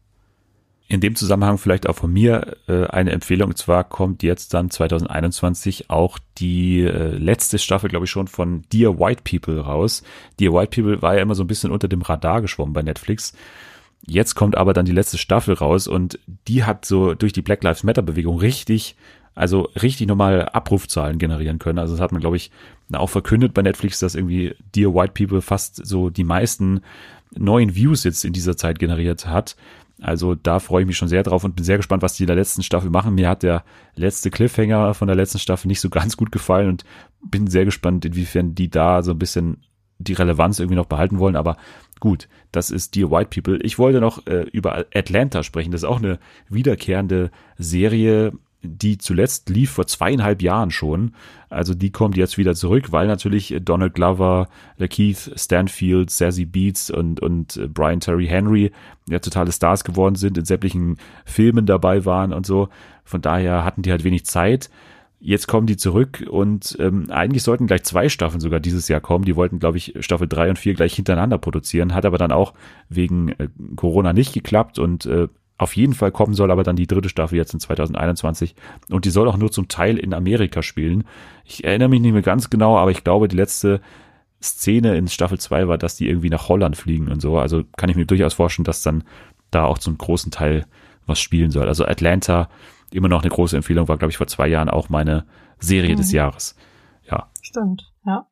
In dem Zusammenhang vielleicht auch von mir äh, eine Empfehlung. Und zwar kommt jetzt dann 2021 auch die äh, letzte Staffel, glaube ich, schon von Dear White People raus. Dear White People war ja immer so ein bisschen unter dem Radar geschwommen bei Netflix. Jetzt kommt aber dann die letzte Staffel raus und die hat so durch die Black Lives Matter Bewegung richtig, also richtig nochmal Abrufzahlen generieren können. Also das hat man, glaube ich, auch verkündet bei Netflix, dass irgendwie Dear White People fast so die meisten neuen Views jetzt in dieser Zeit generiert hat. Also da freue ich mich schon sehr drauf und bin sehr gespannt, was die in der letzten Staffel machen. Mir hat der letzte Cliffhanger von der letzten Staffel nicht so ganz gut gefallen und bin sehr gespannt, inwiefern die da so ein bisschen die Relevanz irgendwie noch behalten wollen. Aber gut, das ist Dear White People. Ich wollte noch äh, über Atlanta sprechen. Das ist auch eine wiederkehrende Serie die zuletzt lief vor zweieinhalb Jahren schon. Also die kommt jetzt wieder zurück, weil natürlich Donald Glover, Keith Stanfield, Sassy Beats und, und Brian Terry Henry ja totale Stars geworden sind, in sämtlichen Filmen dabei waren und so. Von daher hatten die halt wenig Zeit. Jetzt kommen die zurück und ähm, eigentlich sollten gleich zwei Staffeln sogar dieses Jahr kommen. Die wollten, glaube ich, Staffel drei und vier gleich hintereinander produzieren, hat aber dann auch wegen äh, Corona nicht geklappt und äh, auf jeden Fall kommen soll aber dann die dritte Staffel jetzt in 2021 und die soll auch nur zum Teil in Amerika spielen. Ich erinnere mich nicht mehr ganz genau, aber ich glaube, die letzte Szene in Staffel 2 war, dass die irgendwie nach Holland fliegen und so. Also kann ich mir durchaus vorstellen, dass dann da auch zum großen Teil was spielen soll. Also Atlanta, immer noch eine große Empfehlung, war, glaube ich, vor zwei Jahren auch meine Serie mhm. des Jahres. Ja. Stimmt, ja.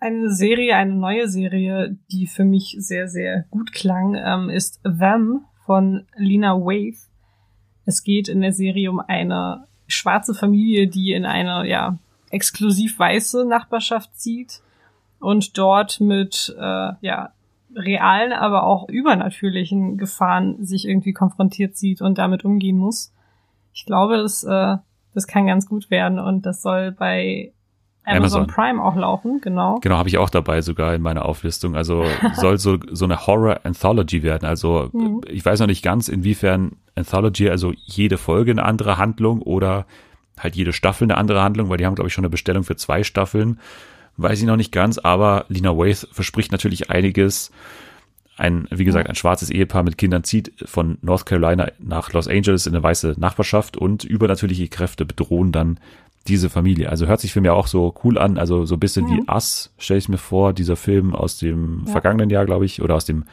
Eine Serie, eine neue Serie, die für mich sehr, sehr gut klang, ähm, ist Them von Lina Wave. Es geht in der Serie um eine schwarze Familie, die in eine ja exklusiv weiße Nachbarschaft zieht und dort mit äh, ja realen, aber auch übernatürlichen Gefahren sich irgendwie konfrontiert sieht und damit umgehen muss. Ich glaube, das, äh, das kann ganz gut werden und das soll bei Amazon, Amazon, Prime auch laufen, genau. Genau, habe ich auch dabei sogar in meiner Auflistung. Also soll so, so eine Horror-Anthology werden. Also mhm. ich weiß noch nicht ganz, inwiefern Anthology, also jede Folge eine andere Handlung oder halt jede Staffel eine andere Handlung, weil die haben, glaube ich, schon eine Bestellung für zwei Staffeln. Weiß ich noch nicht ganz, aber Lina Waith verspricht natürlich einiges. Ein, wie gesagt, ein schwarzes Ehepaar mit Kindern zieht von North Carolina nach Los Angeles in eine weiße Nachbarschaft und übernatürliche Kräfte bedrohen dann diese Familie. Also hört sich für mich auch so cool an, also so ein bisschen mhm. wie Us, stelle ich mir vor, dieser Film aus dem ja. vergangenen Jahr, glaube ich, oder aus dem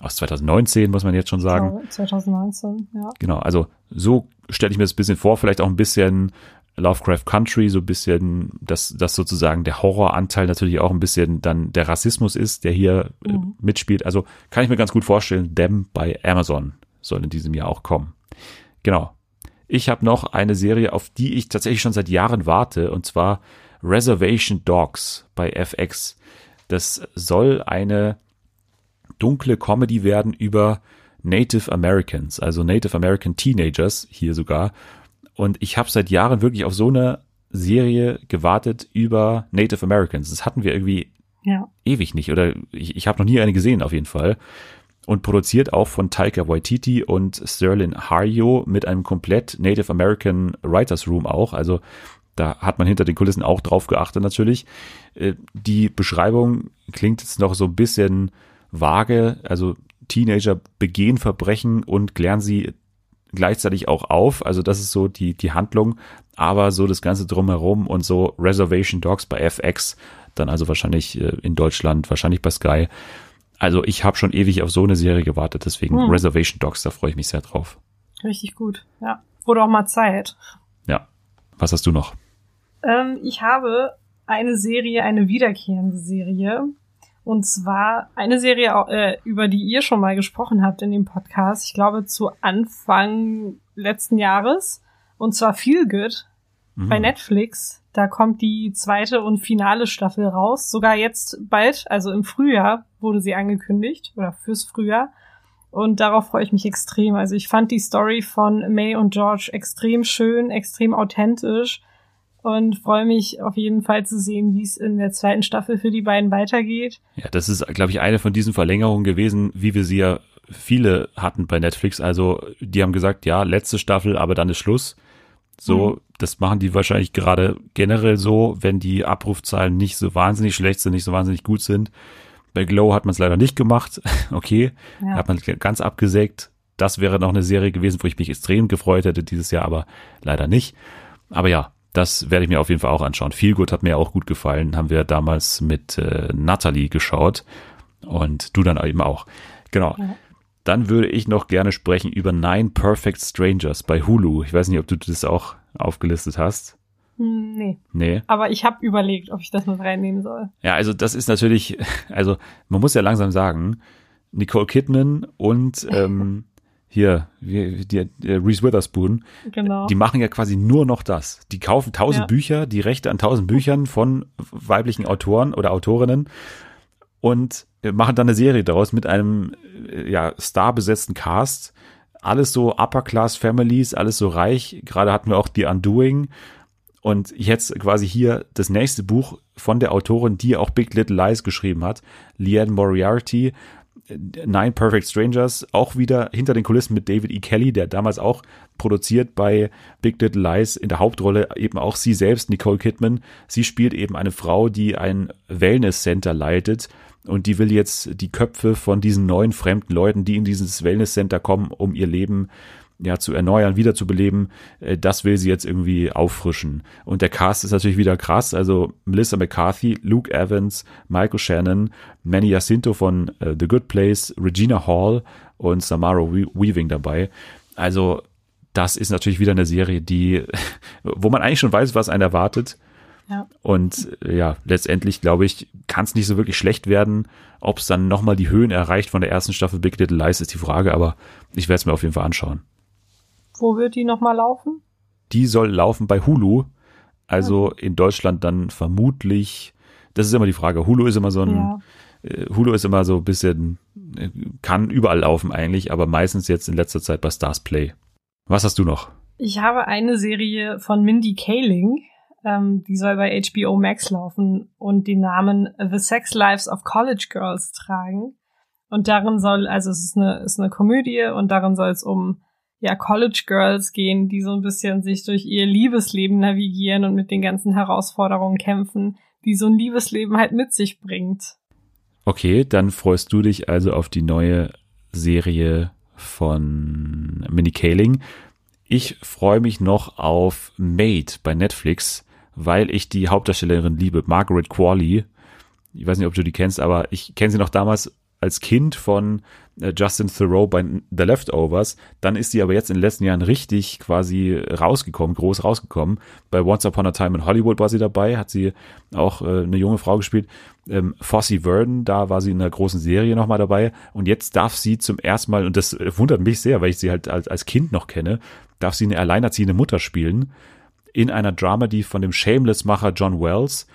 aus 2019, muss man jetzt schon sagen. 2019, ja. Genau, also so stelle ich mir das ein bisschen vor, vielleicht auch ein bisschen Lovecraft Country, so ein bisschen, dass, dass sozusagen der Horroranteil natürlich auch ein bisschen dann der Rassismus ist, der hier äh, mhm. äh, mitspielt. Also kann ich mir ganz gut vorstellen, Dem bei Amazon soll in diesem Jahr auch kommen. Genau. Ich habe noch eine Serie, auf die ich tatsächlich schon seit Jahren warte, und zwar Reservation Dogs bei FX. Das soll eine dunkle Comedy werden über Native Americans, also Native American Teenagers hier sogar. Und ich habe seit Jahren wirklich auf so eine Serie gewartet über Native Americans. Das hatten wir irgendwie ja. ewig nicht oder ich, ich habe noch nie eine gesehen auf jeden Fall. Und produziert auch von Taika Waititi und Sterling Harjo mit einem komplett Native American Writers Room auch. Also da hat man hinter den Kulissen auch drauf geachtet natürlich. Äh, die Beschreibung klingt jetzt noch so ein bisschen vage. Also Teenager begehen Verbrechen und klären sie gleichzeitig auch auf. Also das ist so die, die Handlung. Aber so das Ganze drumherum und so Reservation Dogs bei FX, dann also wahrscheinlich äh, in Deutschland, wahrscheinlich bei Sky. Also ich habe schon ewig auf so eine Serie gewartet, deswegen hm. Reservation Dogs, da freue ich mich sehr drauf. Richtig gut, ja. Wurde auch mal Zeit. Ja. Was hast du noch? Ähm, ich habe eine Serie, eine wiederkehrende Serie. Und zwar eine Serie, äh, über die ihr schon mal gesprochen habt in dem Podcast. Ich glaube zu Anfang letzten Jahres. Und zwar Feel Good mhm. bei Netflix. Da kommt die zweite und finale Staffel raus. Sogar jetzt bald, also im Frühjahr wurde sie angekündigt. Oder fürs Frühjahr. Und darauf freue ich mich extrem. Also ich fand die Story von May und George extrem schön, extrem authentisch und freue mich auf jeden Fall zu sehen, wie es in der zweiten Staffel für die beiden weitergeht. Ja, das ist, glaube ich, eine von diesen Verlängerungen gewesen, wie wir sie ja viele hatten bei Netflix. Also die haben gesagt, ja, letzte Staffel, aber dann ist Schluss. So, mhm. das machen die wahrscheinlich gerade generell so, wenn die Abrufzahlen nicht so wahnsinnig schlecht sind, nicht so wahnsinnig gut sind. Bei Glow hat man es leider nicht gemacht. okay, ja. hat man ganz abgesägt. Das wäre noch eine Serie gewesen, wo ich mich extrem gefreut hätte dieses Jahr, aber leider nicht. Aber ja, das werde ich mir auf jeden Fall auch anschauen. Viel gut hat mir auch gut gefallen. Haben wir damals mit äh, Natalie geschaut und du dann eben auch. Genau. Ja. Dann würde ich noch gerne sprechen über Nine Perfect Strangers bei Hulu. Ich weiß nicht, ob du das auch aufgelistet hast. Hm, nee. Nee. Aber ich habe überlegt, ob ich das mit reinnehmen soll. Ja, also das ist natürlich, also man muss ja langsam sagen, Nicole Kidman und ähm, hier, die, die, Reese Witherspoon, genau. die machen ja quasi nur noch das. Die kaufen tausend ja. Bücher, die Rechte an tausend Büchern von weiblichen Autoren oder Autorinnen und machen dann eine Serie daraus mit einem ja, starbesetzten Cast. Alles so Upper Class Families, alles so reich. Gerade hatten wir auch die Undoing. Und jetzt quasi hier das nächste Buch von der Autorin, die auch Big Little Lies geschrieben hat, Leanne Moriarty. Nine Perfect Strangers auch wieder hinter den Kulissen mit David E. Kelly, der damals auch produziert bei Big Little Lies in der Hauptrolle eben auch sie selbst, Nicole Kidman. Sie spielt eben eine Frau, die ein Wellness Center leitet und die will jetzt die Köpfe von diesen neuen fremden Leuten, die in dieses Wellness Center kommen, um ihr Leben ja, zu erneuern, wiederzubeleben, äh, das will sie jetzt irgendwie auffrischen. Und der Cast ist natürlich wieder krass. Also Melissa McCarthy, Luke Evans, Michael Shannon, Manny Jacinto von uh, The Good Place, Regina Hall und Samara Weaving dabei. Also das ist natürlich wieder eine Serie, die, wo man eigentlich schon weiß, was einen erwartet. Ja. Und ja, letztendlich glaube ich, kann es nicht so wirklich schlecht werden. Ob es dann nochmal die Höhen erreicht von der ersten Staffel Big Little Lies, ist die Frage, aber ich werde es mir auf jeden Fall anschauen. Wo wird die nochmal laufen? Die soll laufen bei Hulu. Also ja. in Deutschland dann vermutlich, das ist immer die Frage. Hulu ist immer so ein, ja. Äh, Hulu ist immer so ein bisschen, äh, kann überall laufen eigentlich, aber meistens jetzt in letzter Zeit bei Stars Play. Was hast du noch? Ich habe eine Serie von Mindy Kaling, ähm, die soll bei HBO Max laufen und den Namen The Sex Lives of College Girls tragen. Und darin soll, also es ist eine, ist eine Komödie und darin soll es um ja College Girls gehen, die so ein bisschen sich durch ihr Liebesleben navigieren und mit den ganzen Herausforderungen kämpfen, die so ein Liebesleben halt mit sich bringt. Okay, dann freust du dich also auf die neue Serie von Minnie Kaling. Ich freue mich noch auf Made bei Netflix, weil ich die Hauptdarstellerin liebe, Margaret Qualley. Ich weiß nicht, ob du die kennst, aber ich kenne sie noch damals als Kind von äh, Justin Thoreau bei The Leftovers. Dann ist sie aber jetzt in den letzten Jahren richtig quasi rausgekommen, groß rausgekommen. Bei Once Upon a Time in Hollywood war sie dabei, hat sie auch äh, eine junge Frau gespielt. Ähm, Fossey Verdon, da war sie in einer großen Serie nochmal dabei. Und jetzt darf sie zum ersten Mal, und das wundert mich sehr, weil ich sie halt als, als Kind noch kenne, darf sie eine alleinerziehende Mutter spielen in einer Dramedy von dem Shameless-Macher John Wells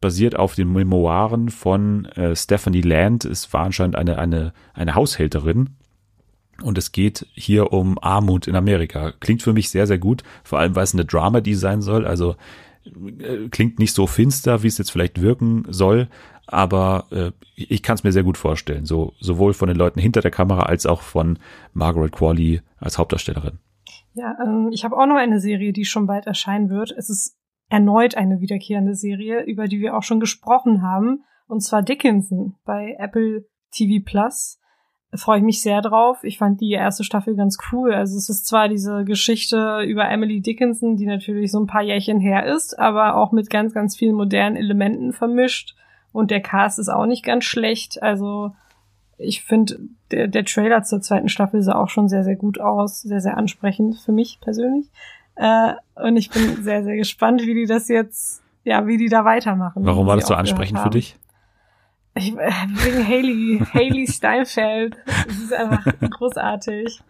basiert auf den Memoiren von äh, Stephanie Land. Es war anscheinend eine, eine, eine Haushälterin. Und es geht hier um Armut in Amerika. Klingt für mich sehr, sehr gut. Vor allem, weil es eine Dramedy sein soll. Also äh, klingt nicht so finster, wie es jetzt vielleicht wirken soll. Aber äh, ich kann es mir sehr gut vorstellen. So, sowohl von den Leuten hinter der Kamera als auch von Margaret Qualley als Hauptdarstellerin. Ja, ähm, ich habe auch noch eine Serie, die schon bald erscheinen wird. Es ist erneut eine wiederkehrende Serie, über die wir auch schon gesprochen haben, und zwar Dickinson bei Apple TV Plus. Freue ich mich sehr drauf. Ich fand die erste Staffel ganz cool. Also es ist zwar diese Geschichte über Emily Dickinson, die natürlich so ein paar Jährchen her ist, aber auch mit ganz, ganz vielen modernen Elementen vermischt. Und der Cast ist auch nicht ganz schlecht. Also ich finde, der, der Trailer zur zweiten Staffel sah auch schon sehr, sehr gut aus. Sehr, sehr ansprechend für mich persönlich. Äh, und ich bin sehr, sehr gespannt, wie die das jetzt, ja, wie die da weitermachen. Warum war das so ansprechend für dich? Ich, äh, wegen Haley, Haley Steinfeld. Das ist einfach großartig.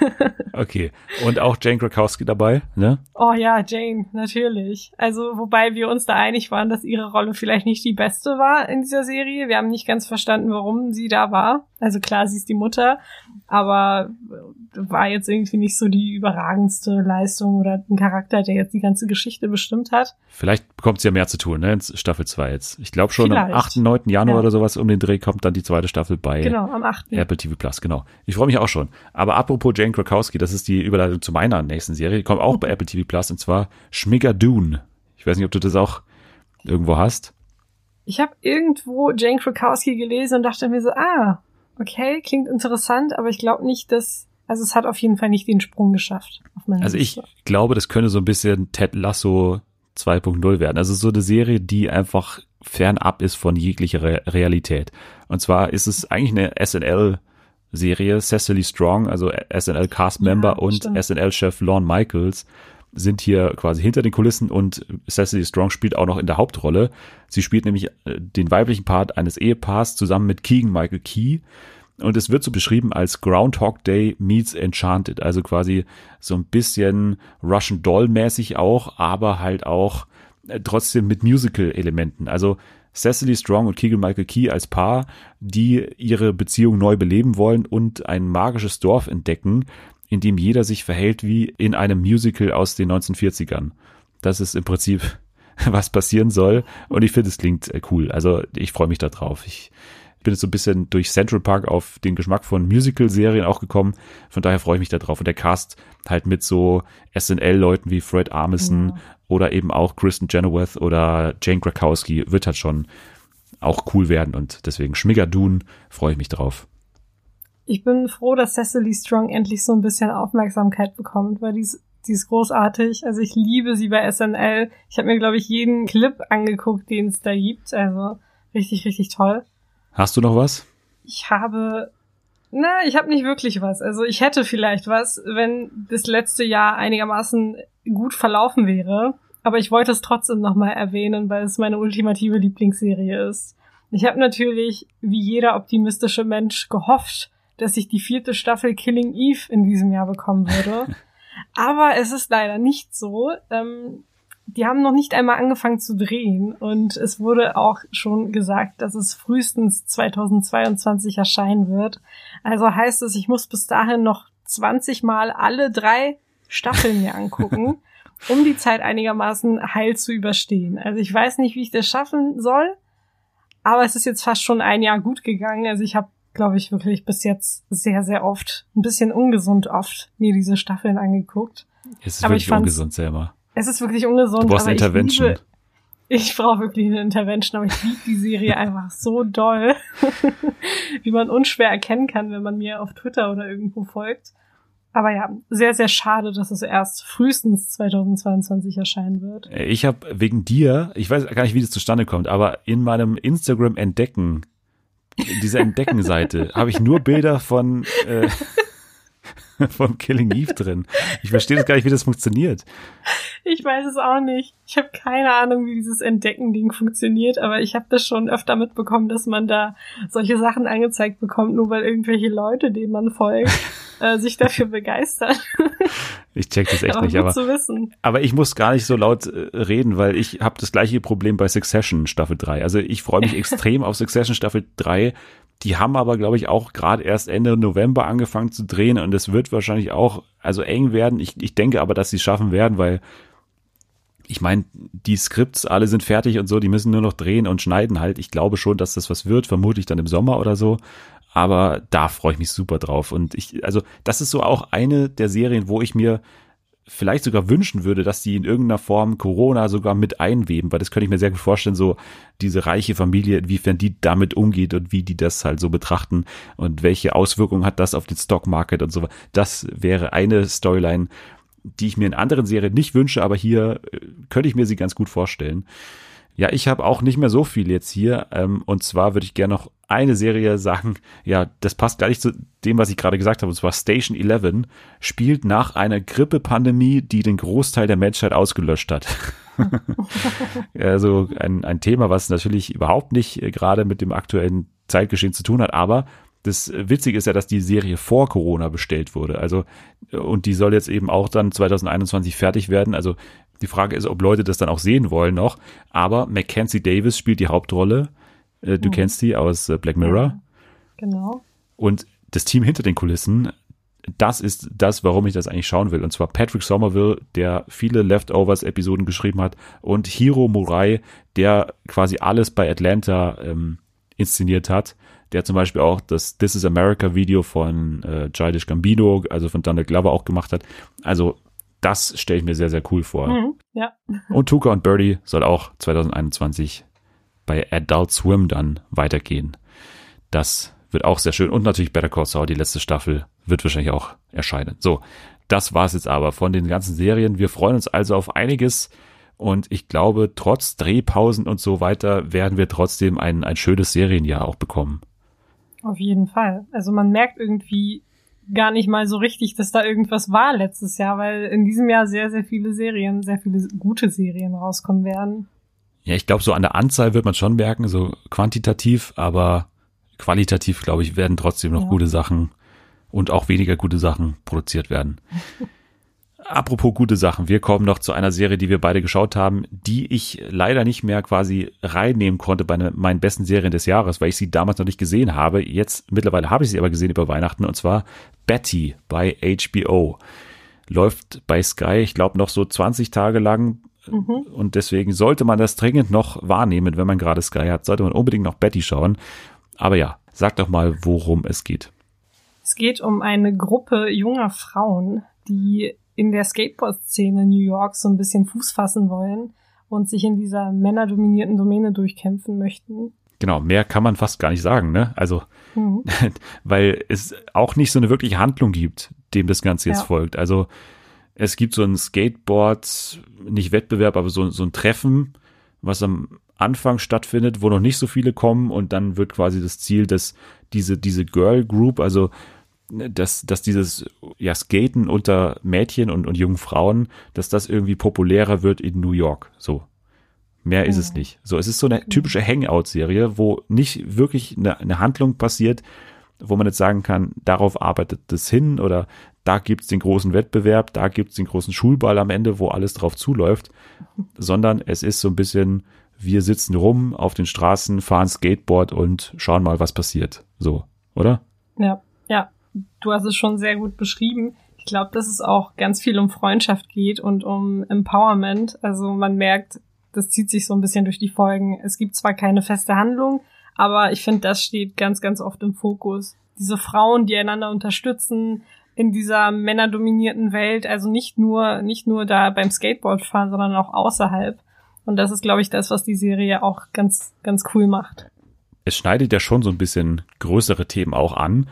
okay. Und auch Jane Krakowski dabei, ne? Oh ja, Jane, natürlich. Also, wobei wir uns da einig waren, dass ihre Rolle vielleicht nicht die beste war in dieser Serie. Wir haben nicht ganz verstanden, warum sie da war. Also klar, sie ist die Mutter, aber war jetzt irgendwie nicht so die überragendste Leistung oder ein Charakter, der jetzt die ganze Geschichte bestimmt hat. Vielleicht bekommt sie ja mehr zu tun, ne? In Staffel 2 jetzt. Ich glaube schon Vielleicht. am 8., 9. Januar ja. oder sowas um den Dreh kommt dann die zweite Staffel bei genau, am 8. Apple TV Plus, genau. Ich freue mich auch schon. Aber apropos Jane Krakowski, das ist die Überleitung zu meiner nächsten Serie, die kommt auch bei Apple TV Plus und zwar Schmiggadoon. Ich weiß nicht, ob du das auch irgendwo hast. Ich habe irgendwo Jane Krakowski gelesen und dachte mir so, ah, okay, klingt interessant, aber ich glaube nicht, dass also es hat auf jeden Fall nicht den Sprung geschafft. also ich glaube, das könnte so ein bisschen Ted Lasso 2.0 werden. Also so eine Serie, die einfach fernab ist von jeglicher Re Realität. Und zwar ist es eigentlich eine SNL-Serie. Cecily Strong, also SNL-Cast-Member ja, und SNL-Chef Lorne Michaels sind hier quasi hinter den Kulissen und Cecily Strong spielt auch noch in der Hauptrolle. Sie spielt nämlich äh, den weiblichen Part eines Ehepaars zusammen mit Keegan Michael Key und es wird so beschrieben als Groundhog Day meets Enchanted. Also quasi so ein bisschen Russian Doll mäßig auch, aber halt auch äh, trotzdem mit Musical-Elementen. Also Cecily Strong und Keegan Michael Key als Paar, die ihre Beziehung neu beleben wollen und ein magisches Dorf entdecken, in dem jeder sich verhält wie in einem Musical aus den 1940ern. Das ist im Prinzip, was passieren soll. Und ich finde, es klingt äh, cool. Also ich freue mich da drauf. Ich bin jetzt so ein bisschen durch Central Park auf den Geschmack von Musical-Serien auch gekommen. Von daher freue ich mich da drauf. Und der Cast halt mit so SNL-Leuten wie Fred Armisen ja. oder eben auch Kristen Chenoweth oder Jane Krakowski wird halt schon auch cool werden. Und deswegen Schmiggadoon freue ich mich drauf. Ich bin froh, dass Cecily Strong endlich so ein bisschen Aufmerksamkeit bekommt, weil die ist, die ist großartig. Also ich liebe sie bei SNL. Ich habe mir, glaube ich, jeden Clip angeguckt, den es da gibt. Also richtig, richtig toll. Hast du noch was? Ich habe, na, ich habe nicht wirklich was. Also ich hätte vielleicht was, wenn das letzte Jahr einigermaßen gut verlaufen wäre. Aber ich wollte es trotzdem nochmal erwähnen, weil es meine ultimative Lieblingsserie ist. Ich habe natürlich, wie jeder optimistische Mensch, gehofft, dass ich die vierte Staffel Killing Eve in diesem Jahr bekommen würde. Aber es ist leider nicht so. Ähm, die haben noch nicht einmal angefangen zu drehen und es wurde auch schon gesagt, dass es frühestens 2022 erscheinen wird. Also heißt es, ich muss bis dahin noch 20 Mal alle drei Staffeln mir angucken, um die Zeit einigermaßen heil zu überstehen. Also ich weiß nicht, wie ich das schaffen soll, aber es ist jetzt fast schon ein Jahr gut gegangen. Also ich habe glaube ich, wirklich bis jetzt sehr, sehr oft, ein bisschen ungesund oft, mir diese Staffeln angeguckt. Es ist Aber wirklich ungesund, selber. Es ist wirklich ungesund. Du brauchst aber Intervention. Ich, ich brauche wirklich eine Intervention, aber ich liebe die Serie einfach so doll, wie man unschwer erkennen kann, wenn man mir auf Twitter oder irgendwo folgt. Aber ja, sehr, sehr schade, dass es erst frühestens 2022 erscheinen wird. Ich habe wegen dir, ich weiß gar nicht, wie das zustande kommt, aber in meinem Instagram Entdecken, diese Entdecken-Seite, habe ich nur Bilder von äh, vom Killing Eve drin. Ich verstehe das gar nicht, wie das funktioniert. Ich weiß es auch nicht. Ich habe keine Ahnung, wie dieses Entdecken-Ding funktioniert, aber ich habe das schon öfter mitbekommen, dass man da solche Sachen angezeigt bekommt, nur weil irgendwelche Leute, denen man folgt, äh, sich dafür begeistern. Ich check das echt aber nicht, aber, aber ich muss gar nicht so laut äh, reden, weil ich habe das gleiche Problem bei Succession Staffel 3. Also ich freue mich extrem auf Succession Staffel 3, die haben aber, glaube ich, auch gerade erst Ende November angefangen zu drehen und es wird wahrscheinlich auch also eng werden. Ich, ich denke aber, dass sie es schaffen werden, weil ich meine, die Skripts alle sind fertig und so, die müssen nur noch drehen und schneiden halt. Ich glaube schon, dass das was wird, vermutlich dann im Sommer oder so. Aber da freue ich mich super drauf. Und ich, also, das ist so auch eine der Serien, wo ich mir vielleicht sogar wünschen würde, dass die in irgendeiner Form Corona sogar mit einweben, weil das könnte ich mir sehr gut vorstellen, so diese reiche Familie, inwiefern die damit umgeht und wie die das halt so betrachten und welche Auswirkungen hat das auf den Stockmarket und so. Das wäre eine Storyline, die ich mir in anderen Serien nicht wünsche, aber hier äh, könnte ich mir sie ganz gut vorstellen. Ja, ich habe auch nicht mehr so viel jetzt hier. Ähm, und zwar würde ich gerne noch eine Serie sagen. Ja, das passt gar nicht zu dem, was ich gerade gesagt habe. Und zwar Station 11 spielt nach einer Grippepandemie, die den Großteil der Menschheit ausgelöscht hat. also ein, ein Thema, was natürlich überhaupt nicht äh, gerade mit dem aktuellen Zeitgeschehen zu tun hat, aber das Witzige ist ja, dass die Serie vor Corona bestellt wurde. Also, und die soll jetzt eben auch dann 2021 fertig werden. Also, die Frage ist, ob Leute das dann auch sehen wollen noch. Aber Mackenzie Davis spielt die Hauptrolle. Äh, du mhm. kennst die aus äh, Black Mirror. Genau. Und das Team hinter den Kulissen, das ist das, warum ich das eigentlich schauen will. Und zwar Patrick Somerville, der viele Leftovers-Episoden geschrieben hat, und Hiro Murai, der quasi alles bei Atlanta ähm, inszeniert hat. Der zum Beispiel auch das This is America Video von äh, Childish Gambino, also von Donald Glover auch gemacht hat. Also das stelle ich mir sehr, sehr cool vor. Mhm, ja. Und Tuka und Birdie soll auch 2021 bei Adult Swim dann weitergehen. Das wird auch sehr schön. Und natürlich Better Call Saul, die letzte Staffel, wird wahrscheinlich auch erscheinen. So, das war's jetzt aber von den ganzen Serien. Wir freuen uns also auf einiges. Und ich glaube, trotz Drehpausen und so weiter werden wir trotzdem ein, ein schönes Serienjahr auch bekommen. Auf jeden Fall. Also man merkt irgendwie, gar nicht mal so richtig, dass da irgendwas war letztes Jahr, weil in diesem Jahr sehr, sehr viele Serien, sehr viele gute Serien rauskommen werden. Ja, ich glaube, so an der Anzahl wird man schon merken, so quantitativ, aber qualitativ, glaube ich, werden trotzdem noch ja. gute Sachen und auch weniger gute Sachen produziert werden. Apropos gute Sachen, wir kommen noch zu einer Serie, die wir beide geschaut haben, die ich leider nicht mehr quasi reinnehmen konnte bei ne, meinen besten Serien des Jahres, weil ich sie damals noch nicht gesehen habe. Jetzt mittlerweile habe ich sie aber gesehen über Weihnachten und zwar Betty bei HBO. Läuft bei Sky, ich glaube, noch so 20 Tage lang. Mhm. Und deswegen sollte man das dringend noch wahrnehmen, wenn man gerade Sky hat, sollte man unbedingt noch Betty schauen. Aber ja, sag doch mal, worum es geht. Es geht um eine Gruppe junger Frauen, die in der Skateboard-Szene New Yorks so ein bisschen Fuß fassen wollen und sich in dieser männerdominierten Domäne durchkämpfen möchten. Genau, mehr kann man fast gar nicht sagen, ne? Also, mhm. weil es auch nicht so eine wirkliche Handlung gibt, dem das Ganze jetzt ja. folgt. Also, es gibt so ein Skateboard, nicht Wettbewerb, aber so, so ein Treffen, was am Anfang stattfindet, wo noch nicht so viele kommen und dann wird quasi das Ziel, dass diese, diese Girl Group, also dass, dass dieses ja, Skaten unter Mädchen und, und jungen Frauen, dass das irgendwie populärer wird in New York. So. Mehr ist es nicht. So, es ist so eine typische Hangout-Serie, wo nicht wirklich eine, eine Handlung passiert, wo man jetzt sagen kann, darauf arbeitet das hin oder da gibt's den großen Wettbewerb, da gibt's den großen Schulball am Ende, wo alles drauf zuläuft, sondern es ist so ein bisschen, wir sitzen rum auf den Straßen, fahren Skateboard und schauen mal, was passiert. So, oder? Ja, ja du hast es schon sehr gut beschrieben. Ich glaube, dass es auch ganz viel um Freundschaft geht und um Empowerment. Also man merkt, das zieht sich so ein bisschen durch die Folgen. Es gibt zwar keine feste Handlung, Aber ich finde, das steht ganz, ganz oft im Fokus. Diese Frauen, die einander unterstützen in dieser männerdominierten Welt, also nicht nur, nicht nur da beim Skateboardfahren, sondern auch außerhalb. Und das ist, glaube ich, das, was die Serie auch ganz, ganz cool macht. Es schneidet ja schon so ein bisschen größere Themen auch an,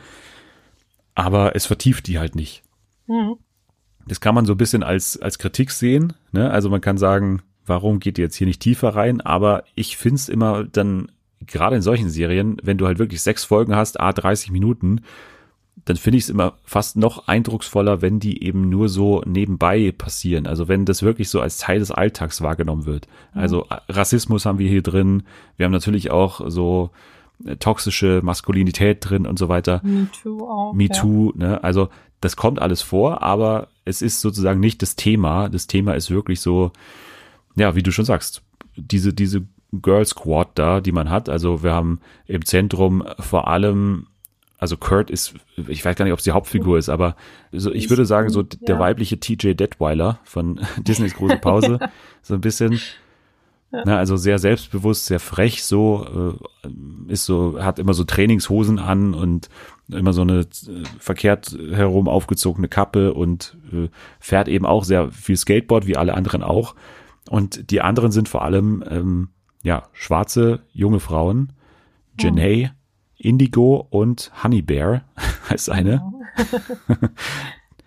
aber es vertieft die halt nicht. Mhm. Das kann man so ein bisschen als, als Kritik sehen. Ne? Also man kann sagen, warum geht ihr jetzt hier nicht tiefer rein? Aber ich finde es immer dann gerade in solchen Serien, wenn du halt wirklich sechs Folgen hast, a 30 Minuten, dann finde ich es immer fast noch eindrucksvoller, wenn die eben nur so nebenbei passieren. Also wenn das wirklich so als Teil des Alltags wahrgenommen wird. Mhm. Also Rassismus haben wir hier drin. Wir haben natürlich auch so äh, toxische Maskulinität drin und so weiter. Me Too auch. Me Too, ja. ne? Also das kommt alles vor, aber es ist sozusagen nicht das Thema. Das Thema ist wirklich so, ja, wie du schon sagst, diese, diese Girl Squad da, die man hat. Also wir haben im Zentrum vor allem, also Kurt ist, ich weiß gar nicht, ob es die Hauptfigur ist, aber so, ich würde sagen, so der weibliche TJ Detweiler von Disneys große Pause. so ein bisschen. Ja. Ne, also sehr selbstbewusst, sehr frech, so, äh, ist so, hat immer so Trainingshosen an und immer so eine äh, verkehrt herum aufgezogene Kappe und äh, fährt eben auch sehr viel Skateboard, wie alle anderen auch. Und die anderen sind vor allem ähm, ja, schwarze junge Frauen, Janae, oh. Indigo und Honey Bear heißt eine. Oh.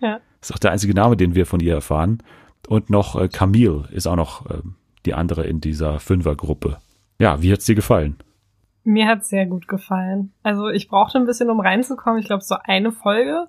ja. Ist auch der einzige Name, den wir von ihr erfahren. Und noch äh, Camille ist auch noch äh, die andere in dieser Fünfergruppe. Ja, wie hat's dir gefallen? Mir hat's sehr gut gefallen. Also ich brauchte ein bisschen, um reinzukommen. Ich glaube, so eine Folge,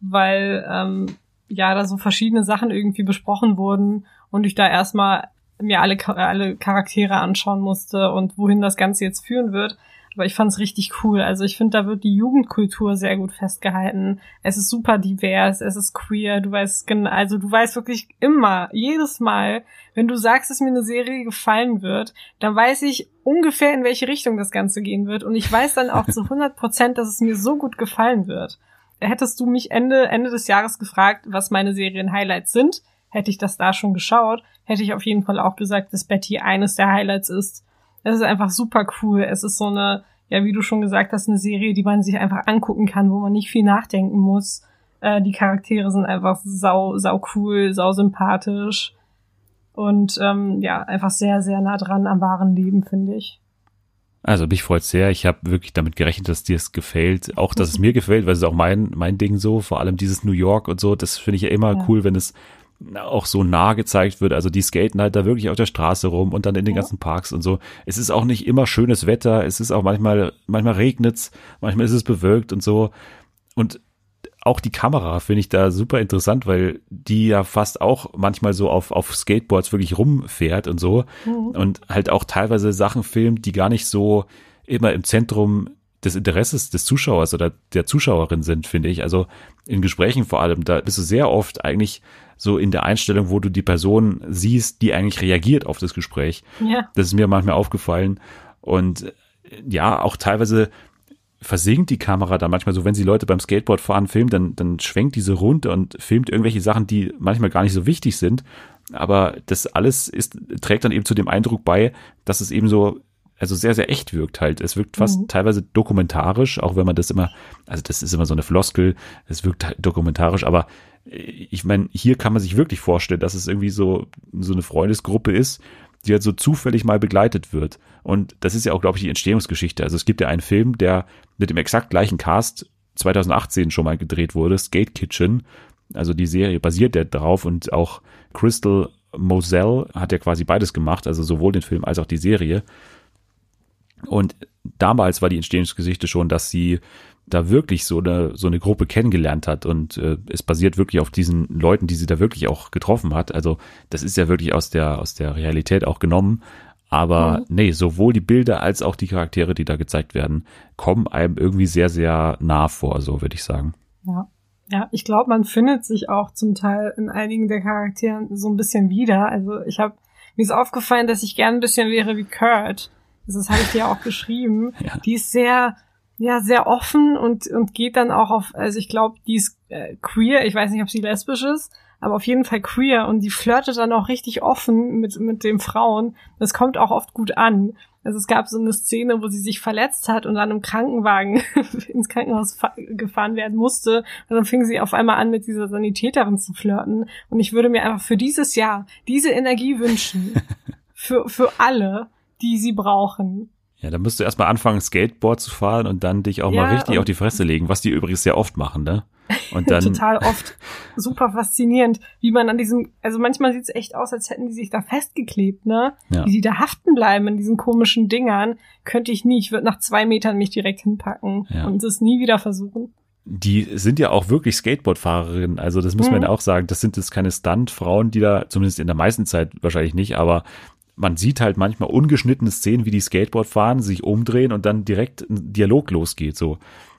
weil ähm, ja da so verschiedene Sachen irgendwie besprochen wurden und ich da erstmal mir alle, alle Charaktere anschauen musste und wohin das Ganze jetzt führen wird. Aber ich fand es richtig cool. Also ich finde, da wird die Jugendkultur sehr gut festgehalten. Es ist super divers, es ist queer, du weißt genau, also du weißt wirklich immer, jedes Mal, wenn du sagst, dass mir eine Serie gefallen wird, dann weiß ich ungefähr, in welche Richtung das Ganze gehen wird. Und ich weiß dann auch zu 100 Prozent, dass es mir so gut gefallen wird. Hättest du mich Ende, Ende des Jahres gefragt, was meine Serien-Highlights sind, hätte ich das da schon geschaut, hätte ich auf jeden Fall auch gesagt, dass Betty eines der Highlights ist. Es ist einfach super cool. Es ist so eine, ja, wie du schon gesagt hast, eine Serie, die man sich einfach angucken kann, wo man nicht viel nachdenken muss. Äh, die Charaktere sind einfach sau, sau cool, sau sympathisch. Und ähm, ja, einfach sehr, sehr nah dran am wahren Leben, finde ich. Also mich freut sehr. Ich habe wirklich damit gerechnet, dass dir es gefällt. Auch, dass es mir gefällt, weil es ist auch mein, mein Ding so. Vor allem dieses New York und so. Das finde ich ja immer ja. cool, wenn es auch so nah gezeigt wird. Also die skaten halt da wirklich auf der Straße rum und dann in den ja. ganzen Parks und so. Es ist auch nicht immer schönes Wetter. Es ist auch manchmal, manchmal regnet's, manchmal ist es bewölkt und so. Und auch die Kamera finde ich da super interessant, weil die ja fast auch manchmal so auf, auf Skateboards wirklich rumfährt und so. Mhm. Und halt auch teilweise Sachen filmt, die gar nicht so immer im Zentrum des Interesses des Zuschauers oder der Zuschauerin sind, finde ich. Also in Gesprächen vor allem, da bist du sehr oft eigentlich so in der Einstellung, wo du die Person siehst, die eigentlich reagiert auf das Gespräch. Ja. Das ist mir manchmal aufgefallen. Und äh, ja, auch teilweise versinkt die Kamera da manchmal so, wenn sie Leute beim Skateboard fahren filmt, dann, dann schwenkt diese runter und filmt irgendwelche Sachen, die manchmal gar nicht so wichtig sind. Aber das alles ist, trägt dann eben zu dem Eindruck bei, dass es eben so also sehr, sehr echt wirkt halt. Es wirkt fast mhm. teilweise dokumentarisch, auch wenn man das immer, also das ist immer so eine Floskel, es wirkt halt dokumentarisch, aber ich meine, hier kann man sich wirklich vorstellen, dass es irgendwie so, so eine Freundesgruppe ist, die halt so zufällig mal begleitet wird. Und das ist ja auch, glaube ich, die Entstehungsgeschichte. Also es gibt ja einen Film, der mit dem exakt gleichen Cast 2018 schon mal gedreht wurde, Skate Kitchen. Also die Serie basiert ja drauf und auch Crystal Moselle hat ja quasi beides gemacht, also sowohl den Film als auch die Serie. Und damals war die Entstehungsgeschichte schon, dass sie da wirklich so eine, so eine Gruppe kennengelernt hat und äh, es basiert wirklich auf diesen Leuten, die sie da wirklich auch getroffen hat. Also das ist ja wirklich aus der, aus der Realität auch genommen. Aber mhm. nee, sowohl die Bilder als auch die Charaktere, die da gezeigt werden, kommen einem irgendwie sehr, sehr nah vor, so würde ich sagen. Ja. Ja, ich glaube, man findet sich auch zum Teil in einigen der Charakteren so ein bisschen wieder. Also ich habe mir ist aufgefallen, dass ich gern ein bisschen wäre wie Kurt. Das habe ich dir auch geschrieben. Ja. Die ist sehr, ja, sehr offen und, und geht dann auch auf, also ich glaube, die ist äh, queer, ich weiß nicht, ob sie lesbisch ist, aber auf jeden Fall queer und die flirtet dann auch richtig offen mit, mit den Frauen. Das kommt auch oft gut an. Also es gab so eine Szene, wo sie sich verletzt hat und dann im Krankenwagen ins Krankenhaus gefahren werden musste. Und dann fing sie auf einmal an, mit dieser Sanitäterin zu flirten. Und ich würde mir einfach für dieses Jahr diese Energie wünschen. für, für alle, die sie brauchen. Ja, da musst du erstmal anfangen, Skateboard zu fahren und dann dich auch ja, mal richtig auf die Fresse legen, was die übrigens sehr oft machen, ne? Und dann total oft super faszinierend, wie man an diesem, also manchmal sieht es echt aus, als hätten die sich da festgeklebt, ne? Ja. Wie die da haften bleiben in diesen komischen Dingern, könnte ich nie. Ich würde nach zwei Metern mich direkt hinpacken ja. und es nie wieder versuchen. Die sind ja auch wirklich Skateboardfahrerinnen, also das muss mhm. man ja auch sagen. Das sind jetzt keine Stuntfrauen, die da, zumindest in der meisten Zeit wahrscheinlich nicht, aber man sieht halt manchmal ungeschnittene Szenen, wie die Skateboard fahren, sich umdrehen und dann direkt ein Dialog losgeht, so.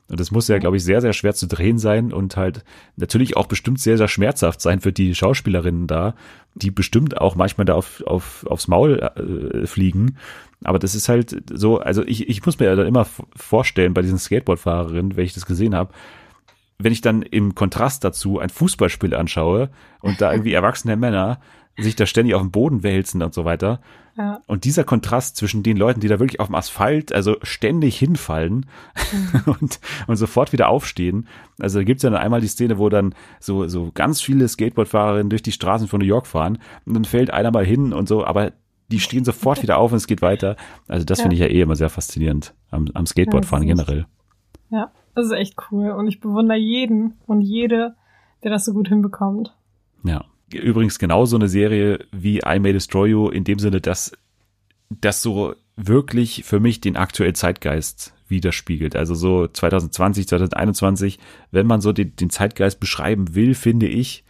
Und das muss ja, glaube ich, sehr, sehr schwer zu drehen sein und halt natürlich auch bestimmt sehr, sehr schmerzhaft sein für die Schauspielerinnen da, die bestimmt auch manchmal da auf, auf, aufs Maul äh, fliegen. Aber das ist halt so, also ich, ich muss mir ja dann immer vorstellen bei diesen Skateboardfahrerinnen, wenn ich das gesehen habe, wenn ich dann im Kontrast dazu ein Fußballspiel anschaue und da irgendwie erwachsene Männer sich da ständig auf dem Boden wälzen und so weiter. Ja. Und dieser Kontrast zwischen den Leuten, die da wirklich auf dem Asphalt, also ständig hinfallen mhm. und, und sofort wieder aufstehen. Also da gibt's ja dann einmal die Szene, wo dann so, so ganz viele Skateboardfahrerinnen durch die Straßen von New York fahren und dann fällt einer mal hin und so, aber die stehen sofort wieder auf und es geht weiter. Also das ja. finde ich ja eh immer sehr faszinierend am, am Skateboardfahren ja, generell. Ja, das ist echt cool und ich bewundere jeden und jede, der das so gut hinbekommt. Ja übrigens genauso eine Serie wie I May Destroy You in dem Sinne, dass das so wirklich für mich den aktuellen Zeitgeist widerspiegelt. Also so 2020, 2021, wenn man so den, den Zeitgeist beschreiben will, finde ich,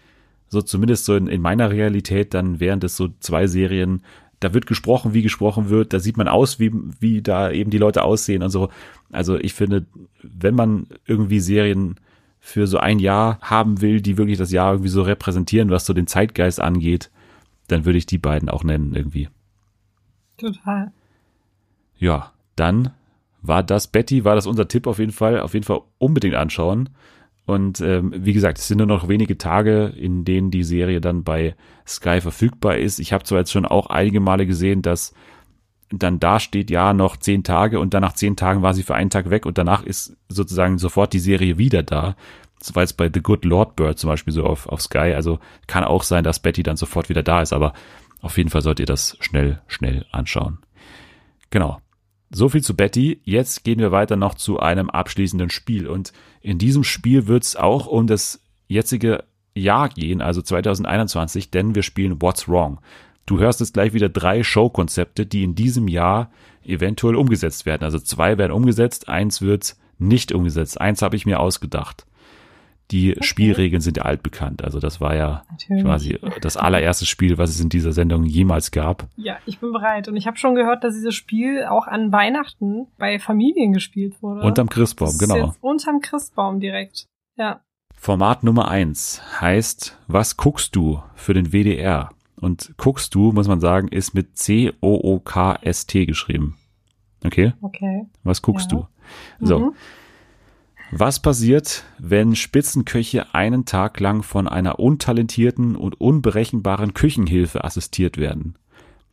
so zumindest so in, in meiner Realität, dann wären das so zwei Serien, da wird gesprochen, wie gesprochen wird, da sieht man aus, wie, wie da eben die Leute aussehen und so. Also ich finde, wenn man irgendwie Serien für so ein Jahr haben will, die wirklich das Jahr irgendwie so repräsentieren, was so den Zeitgeist angeht, dann würde ich die beiden auch nennen irgendwie. Total. Ja, dann war das Betty, war das unser Tipp auf jeden Fall, auf jeden Fall unbedingt anschauen. Und ähm, wie gesagt, es sind nur noch wenige Tage, in denen die Serie dann bei Sky verfügbar ist. Ich habe zwar jetzt schon auch einige Male gesehen, dass dann da steht, ja, noch zehn Tage und dann nach zehn Tagen war sie für einen Tag weg und danach ist sozusagen sofort die Serie wieder da. Das war jetzt bei The Good Lord Bird zum Beispiel so auf, auf Sky. Also kann auch sein, dass Betty dann sofort wieder da ist, aber auf jeden Fall sollt ihr das schnell, schnell anschauen. Genau. So viel zu Betty. Jetzt gehen wir weiter noch zu einem abschließenden Spiel. Und in diesem Spiel wird es auch um das jetzige Jahr gehen, also 2021, denn wir spielen What's Wrong. Du hörst jetzt gleich wieder drei Showkonzepte, die in diesem Jahr eventuell umgesetzt werden. Also zwei werden umgesetzt, eins wird nicht umgesetzt. Eins habe ich mir ausgedacht. Die okay. Spielregeln sind ja altbekannt. Also das war ja Natürlich. quasi das allererste Spiel, was es in dieser Sendung jemals gab. Ja, ich bin bereit. Und ich habe schon gehört, dass dieses Spiel auch an Weihnachten bei Familien gespielt wurde. Unterm Christbaum, genau. Jetzt unterm Christbaum direkt. Ja. Format Nummer eins heißt, was guckst du für den WDR? Und guckst du, muss man sagen, ist mit C-O-O-K-S-T geschrieben. Okay? Okay. Was guckst ja. du? So. Mhm. Was passiert, wenn Spitzenköche einen Tag lang von einer untalentierten und unberechenbaren Küchenhilfe assistiert werden?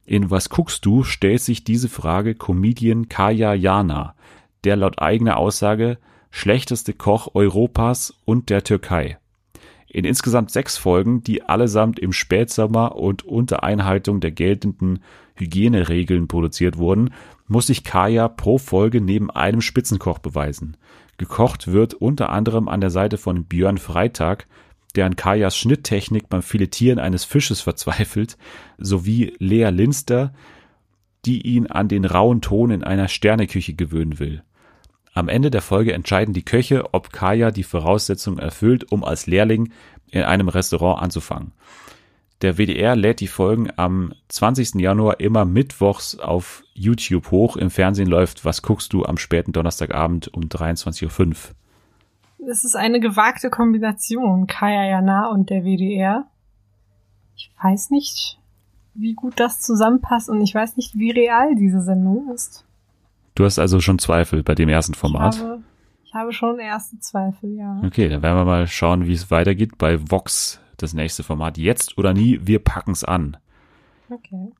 In Was guckst du stellt sich diese Frage Comedian Kaya Jana, der laut eigener Aussage schlechteste Koch Europas und der Türkei. In insgesamt sechs Folgen, die allesamt im Spätsommer und unter Einhaltung der geltenden Hygieneregeln produziert wurden, muss sich Kaya pro Folge neben einem Spitzenkoch beweisen. Gekocht wird unter anderem an der Seite von Björn Freitag, der an Kajas Schnitttechnik beim Filetieren eines Fisches verzweifelt, sowie Lea Linster, die ihn an den rauen Ton in einer Sterneküche gewöhnen will. Am Ende der Folge entscheiden die Köche, ob Kaya die Voraussetzungen erfüllt, um als Lehrling in einem Restaurant anzufangen. Der WDR lädt die Folgen am 20. Januar immer mittwochs auf YouTube hoch. Im Fernsehen läuft Was guckst du am späten Donnerstagabend um 23.05 Uhr. Es ist eine gewagte Kombination, Kaya Jana und der WDR. Ich weiß nicht, wie gut das zusammenpasst und ich weiß nicht, wie real diese Sendung ist. Du hast also schon Zweifel bei dem ersten Format? Ich habe, ich habe schon erste Zweifel, ja. Okay, dann werden wir mal schauen, wie es weitergeht bei Vox das nächste Format. Jetzt oder nie, wir packen's an. Okay.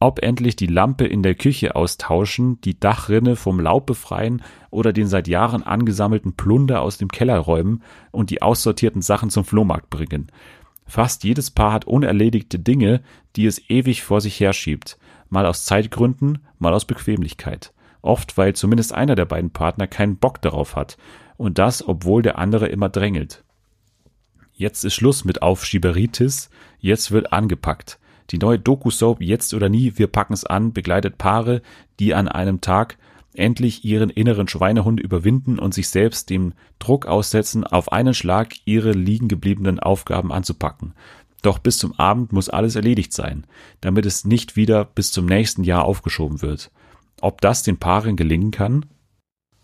Ob endlich die Lampe in der Küche austauschen, die Dachrinne vom Laub befreien oder den seit Jahren angesammelten Plunder aus dem Keller räumen und die aussortierten Sachen zum Flohmarkt bringen. Fast jedes Paar hat unerledigte Dinge, die es ewig vor sich herschiebt, mal aus Zeitgründen, mal aus Bequemlichkeit. Oft, weil zumindest einer der beiden Partner keinen Bock darauf hat. Und das, obwohl der andere immer drängelt. Jetzt ist Schluss mit Aufschieberitis, jetzt wird angepackt. Die neue Doku-Soap Jetzt oder Nie, wir packen's an, begleitet Paare, die an einem Tag endlich ihren inneren Schweinehund überwinden und sich selbst dem Druck aussetzen, auf einen Schlag ihre liegen gebliebenen Aufgaben anzupacken. Doch bis zum Abend muss alles erledigt sein, damit es nicht wieder bis zum nächsten Jahr aufgeschoben wird. Ob das den Paaren gelingen kann?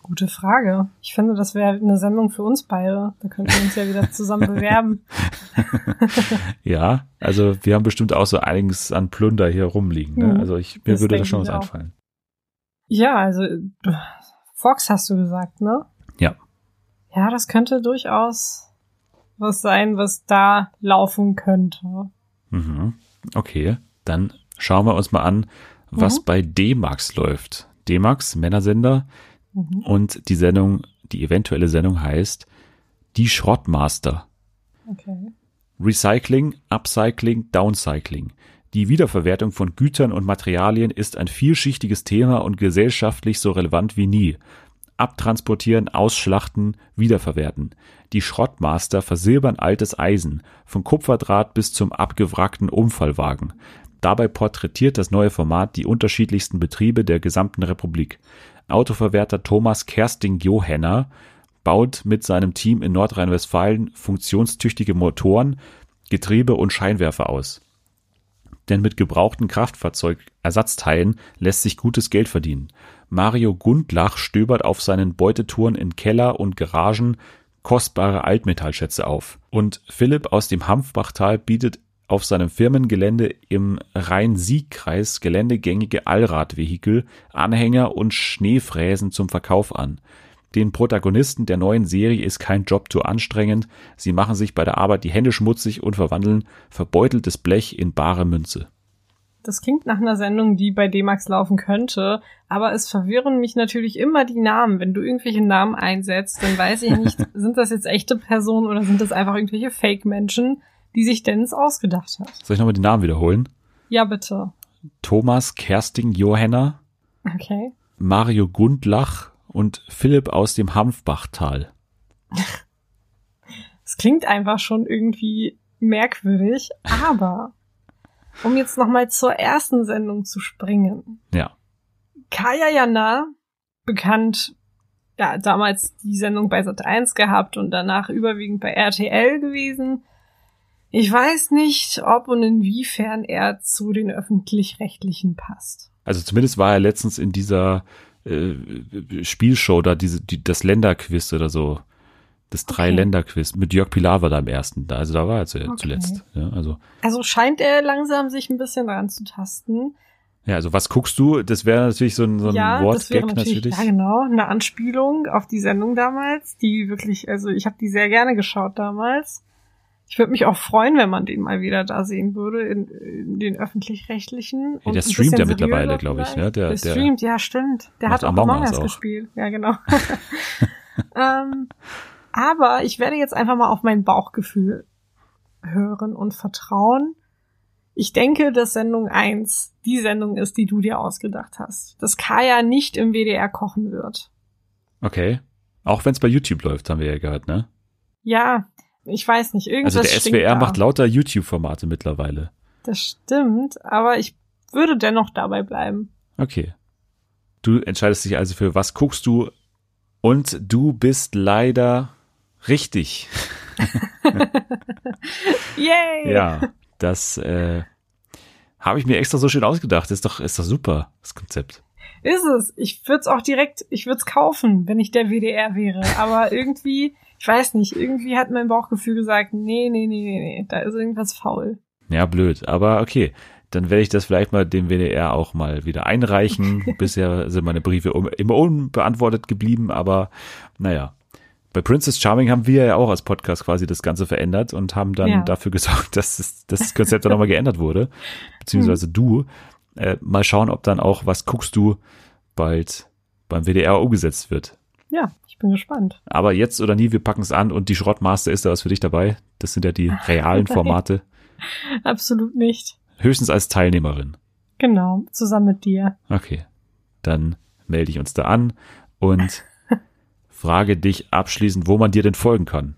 Gute Frage. Ich finde, das wäre eine Sendung für uns beide. Da könnten wir uns ja wieder zusammen bewerben. ja, also wir haben bestimmt auch so einiges an Plunder hier rumliegen. Ne? Mhm. Also ich, mir das würde da schon was einfallen. Ja, also Fox hast du gesagt, ne? Ja. Ja, das könnte durchaus was sein, was da laufen könnte. Mhm. Okay, dann schauen wir uns mal an, was mhm. bei D-Max läuft. D-Max, Männersender. Mhm. Und die Sendung, die eventuelle Sendung heißt Die Schrottmaster. Okay. Recycling, Upcycling, Downcycling. Die Wiederverwertung von Gütern und Materialien ist ein vielschichtiges Thema und gesellschaftlich so relevant wie nie. Abtransportieren, ausschlachten, wiederverwerten. Die Schrottmaster versilbern altes Eisen, von Kupferdraht bis zum abgewrackten Unfallwagen. Dabei porträtiert das neue Format die unterschiedlichsten Betriebe der gesamten Republik. Autoverwerter Thomas Kersting Johanner baut mit seinem Team in Nordrhein-Westfalen funktionstüchtige Motoren, Getriebe und Scheinwerfer aus. Denn mit gebrauchten Kraftfahrzeugersatzteilen lässt sich gutes Geld verdienen. Mario Gundlach stöbert auf seinen Beutetouren in Keller und Garagen kostbare Altmetallschätze auf. Und Philipp aus dem Hanfbachtal bietet auf seinem Firmengelände im Rhein-Sieg-Kreis geländegängige Allradvehikel, Anhänger und Schneefräsen zum Verkauf an. Den Protagonisten der neuen Serie ist kein Job zu anstrengend, sie machen sich bei der Arbeit die Hände schmutzig und verwandeln verbeuteltes Blech in bare Münze. Das klingt nach einer Sendung, die bei D-Max laufen könnte, aber es verwirren mich natürlich immer die Namen. Wenn du irgendwelche Namen einsetzt, dann weiß ich nicht, sind das jetzt echte Personen oder sind das einfach irgendwelche Fake-Menschen? Die sich Dennis ausgedacht hat. Soll ich nochmal die Namen wiederholen? Ja, bitte. Thomas Kersting Johanna. Okay. Mario Gundlach und Philipp aus dem Hanfbachtal. Es klingt einfach schon irgendwie merkwürdig, aber um jetzt nochmal zur ersten Sendung zu springen. Ja. Kaya Jana, bekannt, ja, damals die Sendung bei Sat1 gehabt und danach überwiegend bei RTL gewesen. Ich weiß nicht, ob und inwiefern er zu den öffentlich-rechtlichen passt. Also zumindest war er letztens in dieser äh, Spielshow da, diese, die, das Länderquiz oder so. Das Drei-Länder-Quiz mit Jörg Pilawa da im ersten. Da, also da war er okay. zuletzt. Ja, also. also scheint er langsam sich ein bisschen ranzutasten. Ja, also was guckst du? Das wäre natürlich so ein, so ein ja, Wortgag natürlich, natürlich. Ja, genau, eine Anspielung auf die Sendung damals, die wirklich, also ich habe die sehr gerne geschaut damals. Ich würde mich auch freuen, wenn man den mal wieder da sehen würde in, in den öffentlich-rechtlichen. Ja, der streamt ja mittlerweile, glaube ich. Ne? Der, der, der streamt, ja, stimmt. Der hat auch Among Us gespielt. Ja, genau. ähm, aber ich werde jetzt einfach mal auf mein Bauchgefühl hören und vertrauen. Ich denke, dass Sendung 1 die Sendung ist, die du dir ausgedacht hast. Dass Kaya nicht im WDR kochen wird. Okay. Auch wenn es bei YouTube läuft, haben wir ja gehört, ne? Ja, ich weiß nicht, irgendwas Also der SWR macht lauter YouTube-Formate mittlerweile. Das stimmt, aber ich würde dennoch dabei bleiben. Okay. Du entscheidest dich also für was guckst du und du bist leider richtig. Yay! Ja, das äh, habe ich mir extra so schön ausgedacht. Ist doch, ist doch super, das Konzept. Ist es. Ich würde es auch direkt, ich würde es kaufen, wenn ich der WDR wäre. Aber irgendwie ich weiß nicht, irgendwie hat mein Bauchgefühl gesagt, nee, nee, nee, nee, nee, da ist irgendwas faul. Ja, blöd, aber okay. Dann werde ich das vielleicht mal dem WDR auch mal wieder einreichen. Bisher sind meine Briefe immer unbeantwortet geblieben, aber naja, Bei Princess Charming haben wir ja auch als Podcast quasi das Ganze verändert und haben dann ja. dafür gesorgt, dass das, das Konzept dann nochmal geändert wurde. Beziehungsweise hm. du. Äh, mal schauen, ob dann auch, was guckst du, bald beim WDR umgesetzt wird. Ja, ich bin gespannt. Aber jetzt oder nie, wir packen es an und die Schrottmaster ist da was für dich dabei. Das sind ja die realen Formate. Absolut nicht. Höchstens als Teilnehmerin. Genau, zusammen mit dir. Okay. Dann melde ich uns da an und frage dich abschließend, wo man dir denn folgen kann.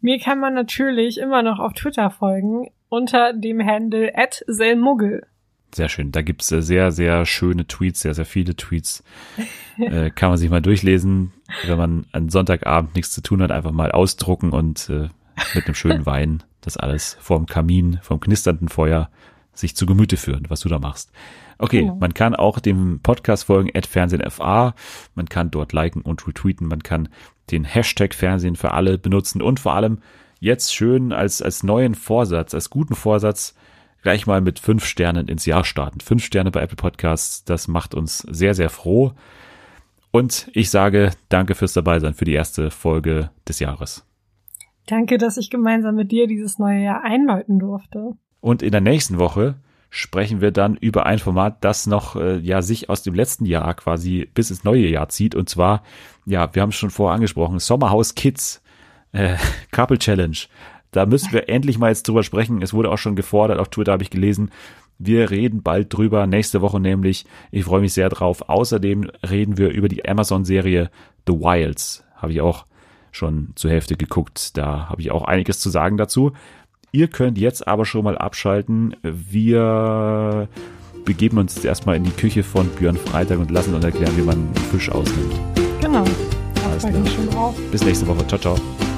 Mir kann man natürlich immer noch auf Twitter folgen unter dem Handle @selmuggel. Sehr schön. Da gibt's äh, sehr, sehr schöne Tweets, sehr, sehr viele Tweets. äh, kann man sich mal durchlesen. Wenn man an Sonntagabend nichts zu tun hat, einfach mal ausdrucken und äh, mit einem schönen Wein das alles vorm Kamin, vom knisternden Feuer sich zu Gemüte führen, was du da machst. Okay, genau. man kann auch dem Podcast folgen, at FernsehenFA. Man kann dort liken und retweeten. Man kann den Hashtag Fernsehen für alle benutzen und vor allem jetzt schön als, als neuen Vorsatz, als guten Vorsatz gleich mal mit fünf Sternen ins Jahr starten. Fünf Sterne bei Apple Podcasts, das macht uns sehr, sehr froh. Und ich sage danke fürs Dabeisein für die erste Folge des Jahres. Danke, dass ich gemeinsam mit dir dieses neue Jahr einläuten durfte. Und in der nächsten Woche sprechen wir dann über ein Format, das noch äh, ja sich aus dem letzten Jahr quasi bis ins neue Jahr zieht. Und zwar, ja, wir haben es schon vorher angesprochen, Sommerhaus Kids, äh, Couple Challenge. Da müssen wir endlich mal jetzt drüber sprechen. Es wurde auch schon gefordert, auf Twitter habe ich gelesen. Wir reden bald drüber, nächste Woche nämlich. Ich freue mich sehr drauf. Außerdem reden wir über die Amazon-Serie The Wilds. Habe ich auch schon zur Hälfte geguckt. Da habe ich auch einiges zu sagen dazu. Ihr könnt jetzt aber schon mal abschalten. Wir begeben uns jetzt erstmal in die Küche von Björn Freitag und lassen uns erklären, wie man einen Fisch ausnimmt. Genau. Schon drauf. Bis nächste Woche. Ciao, ciao.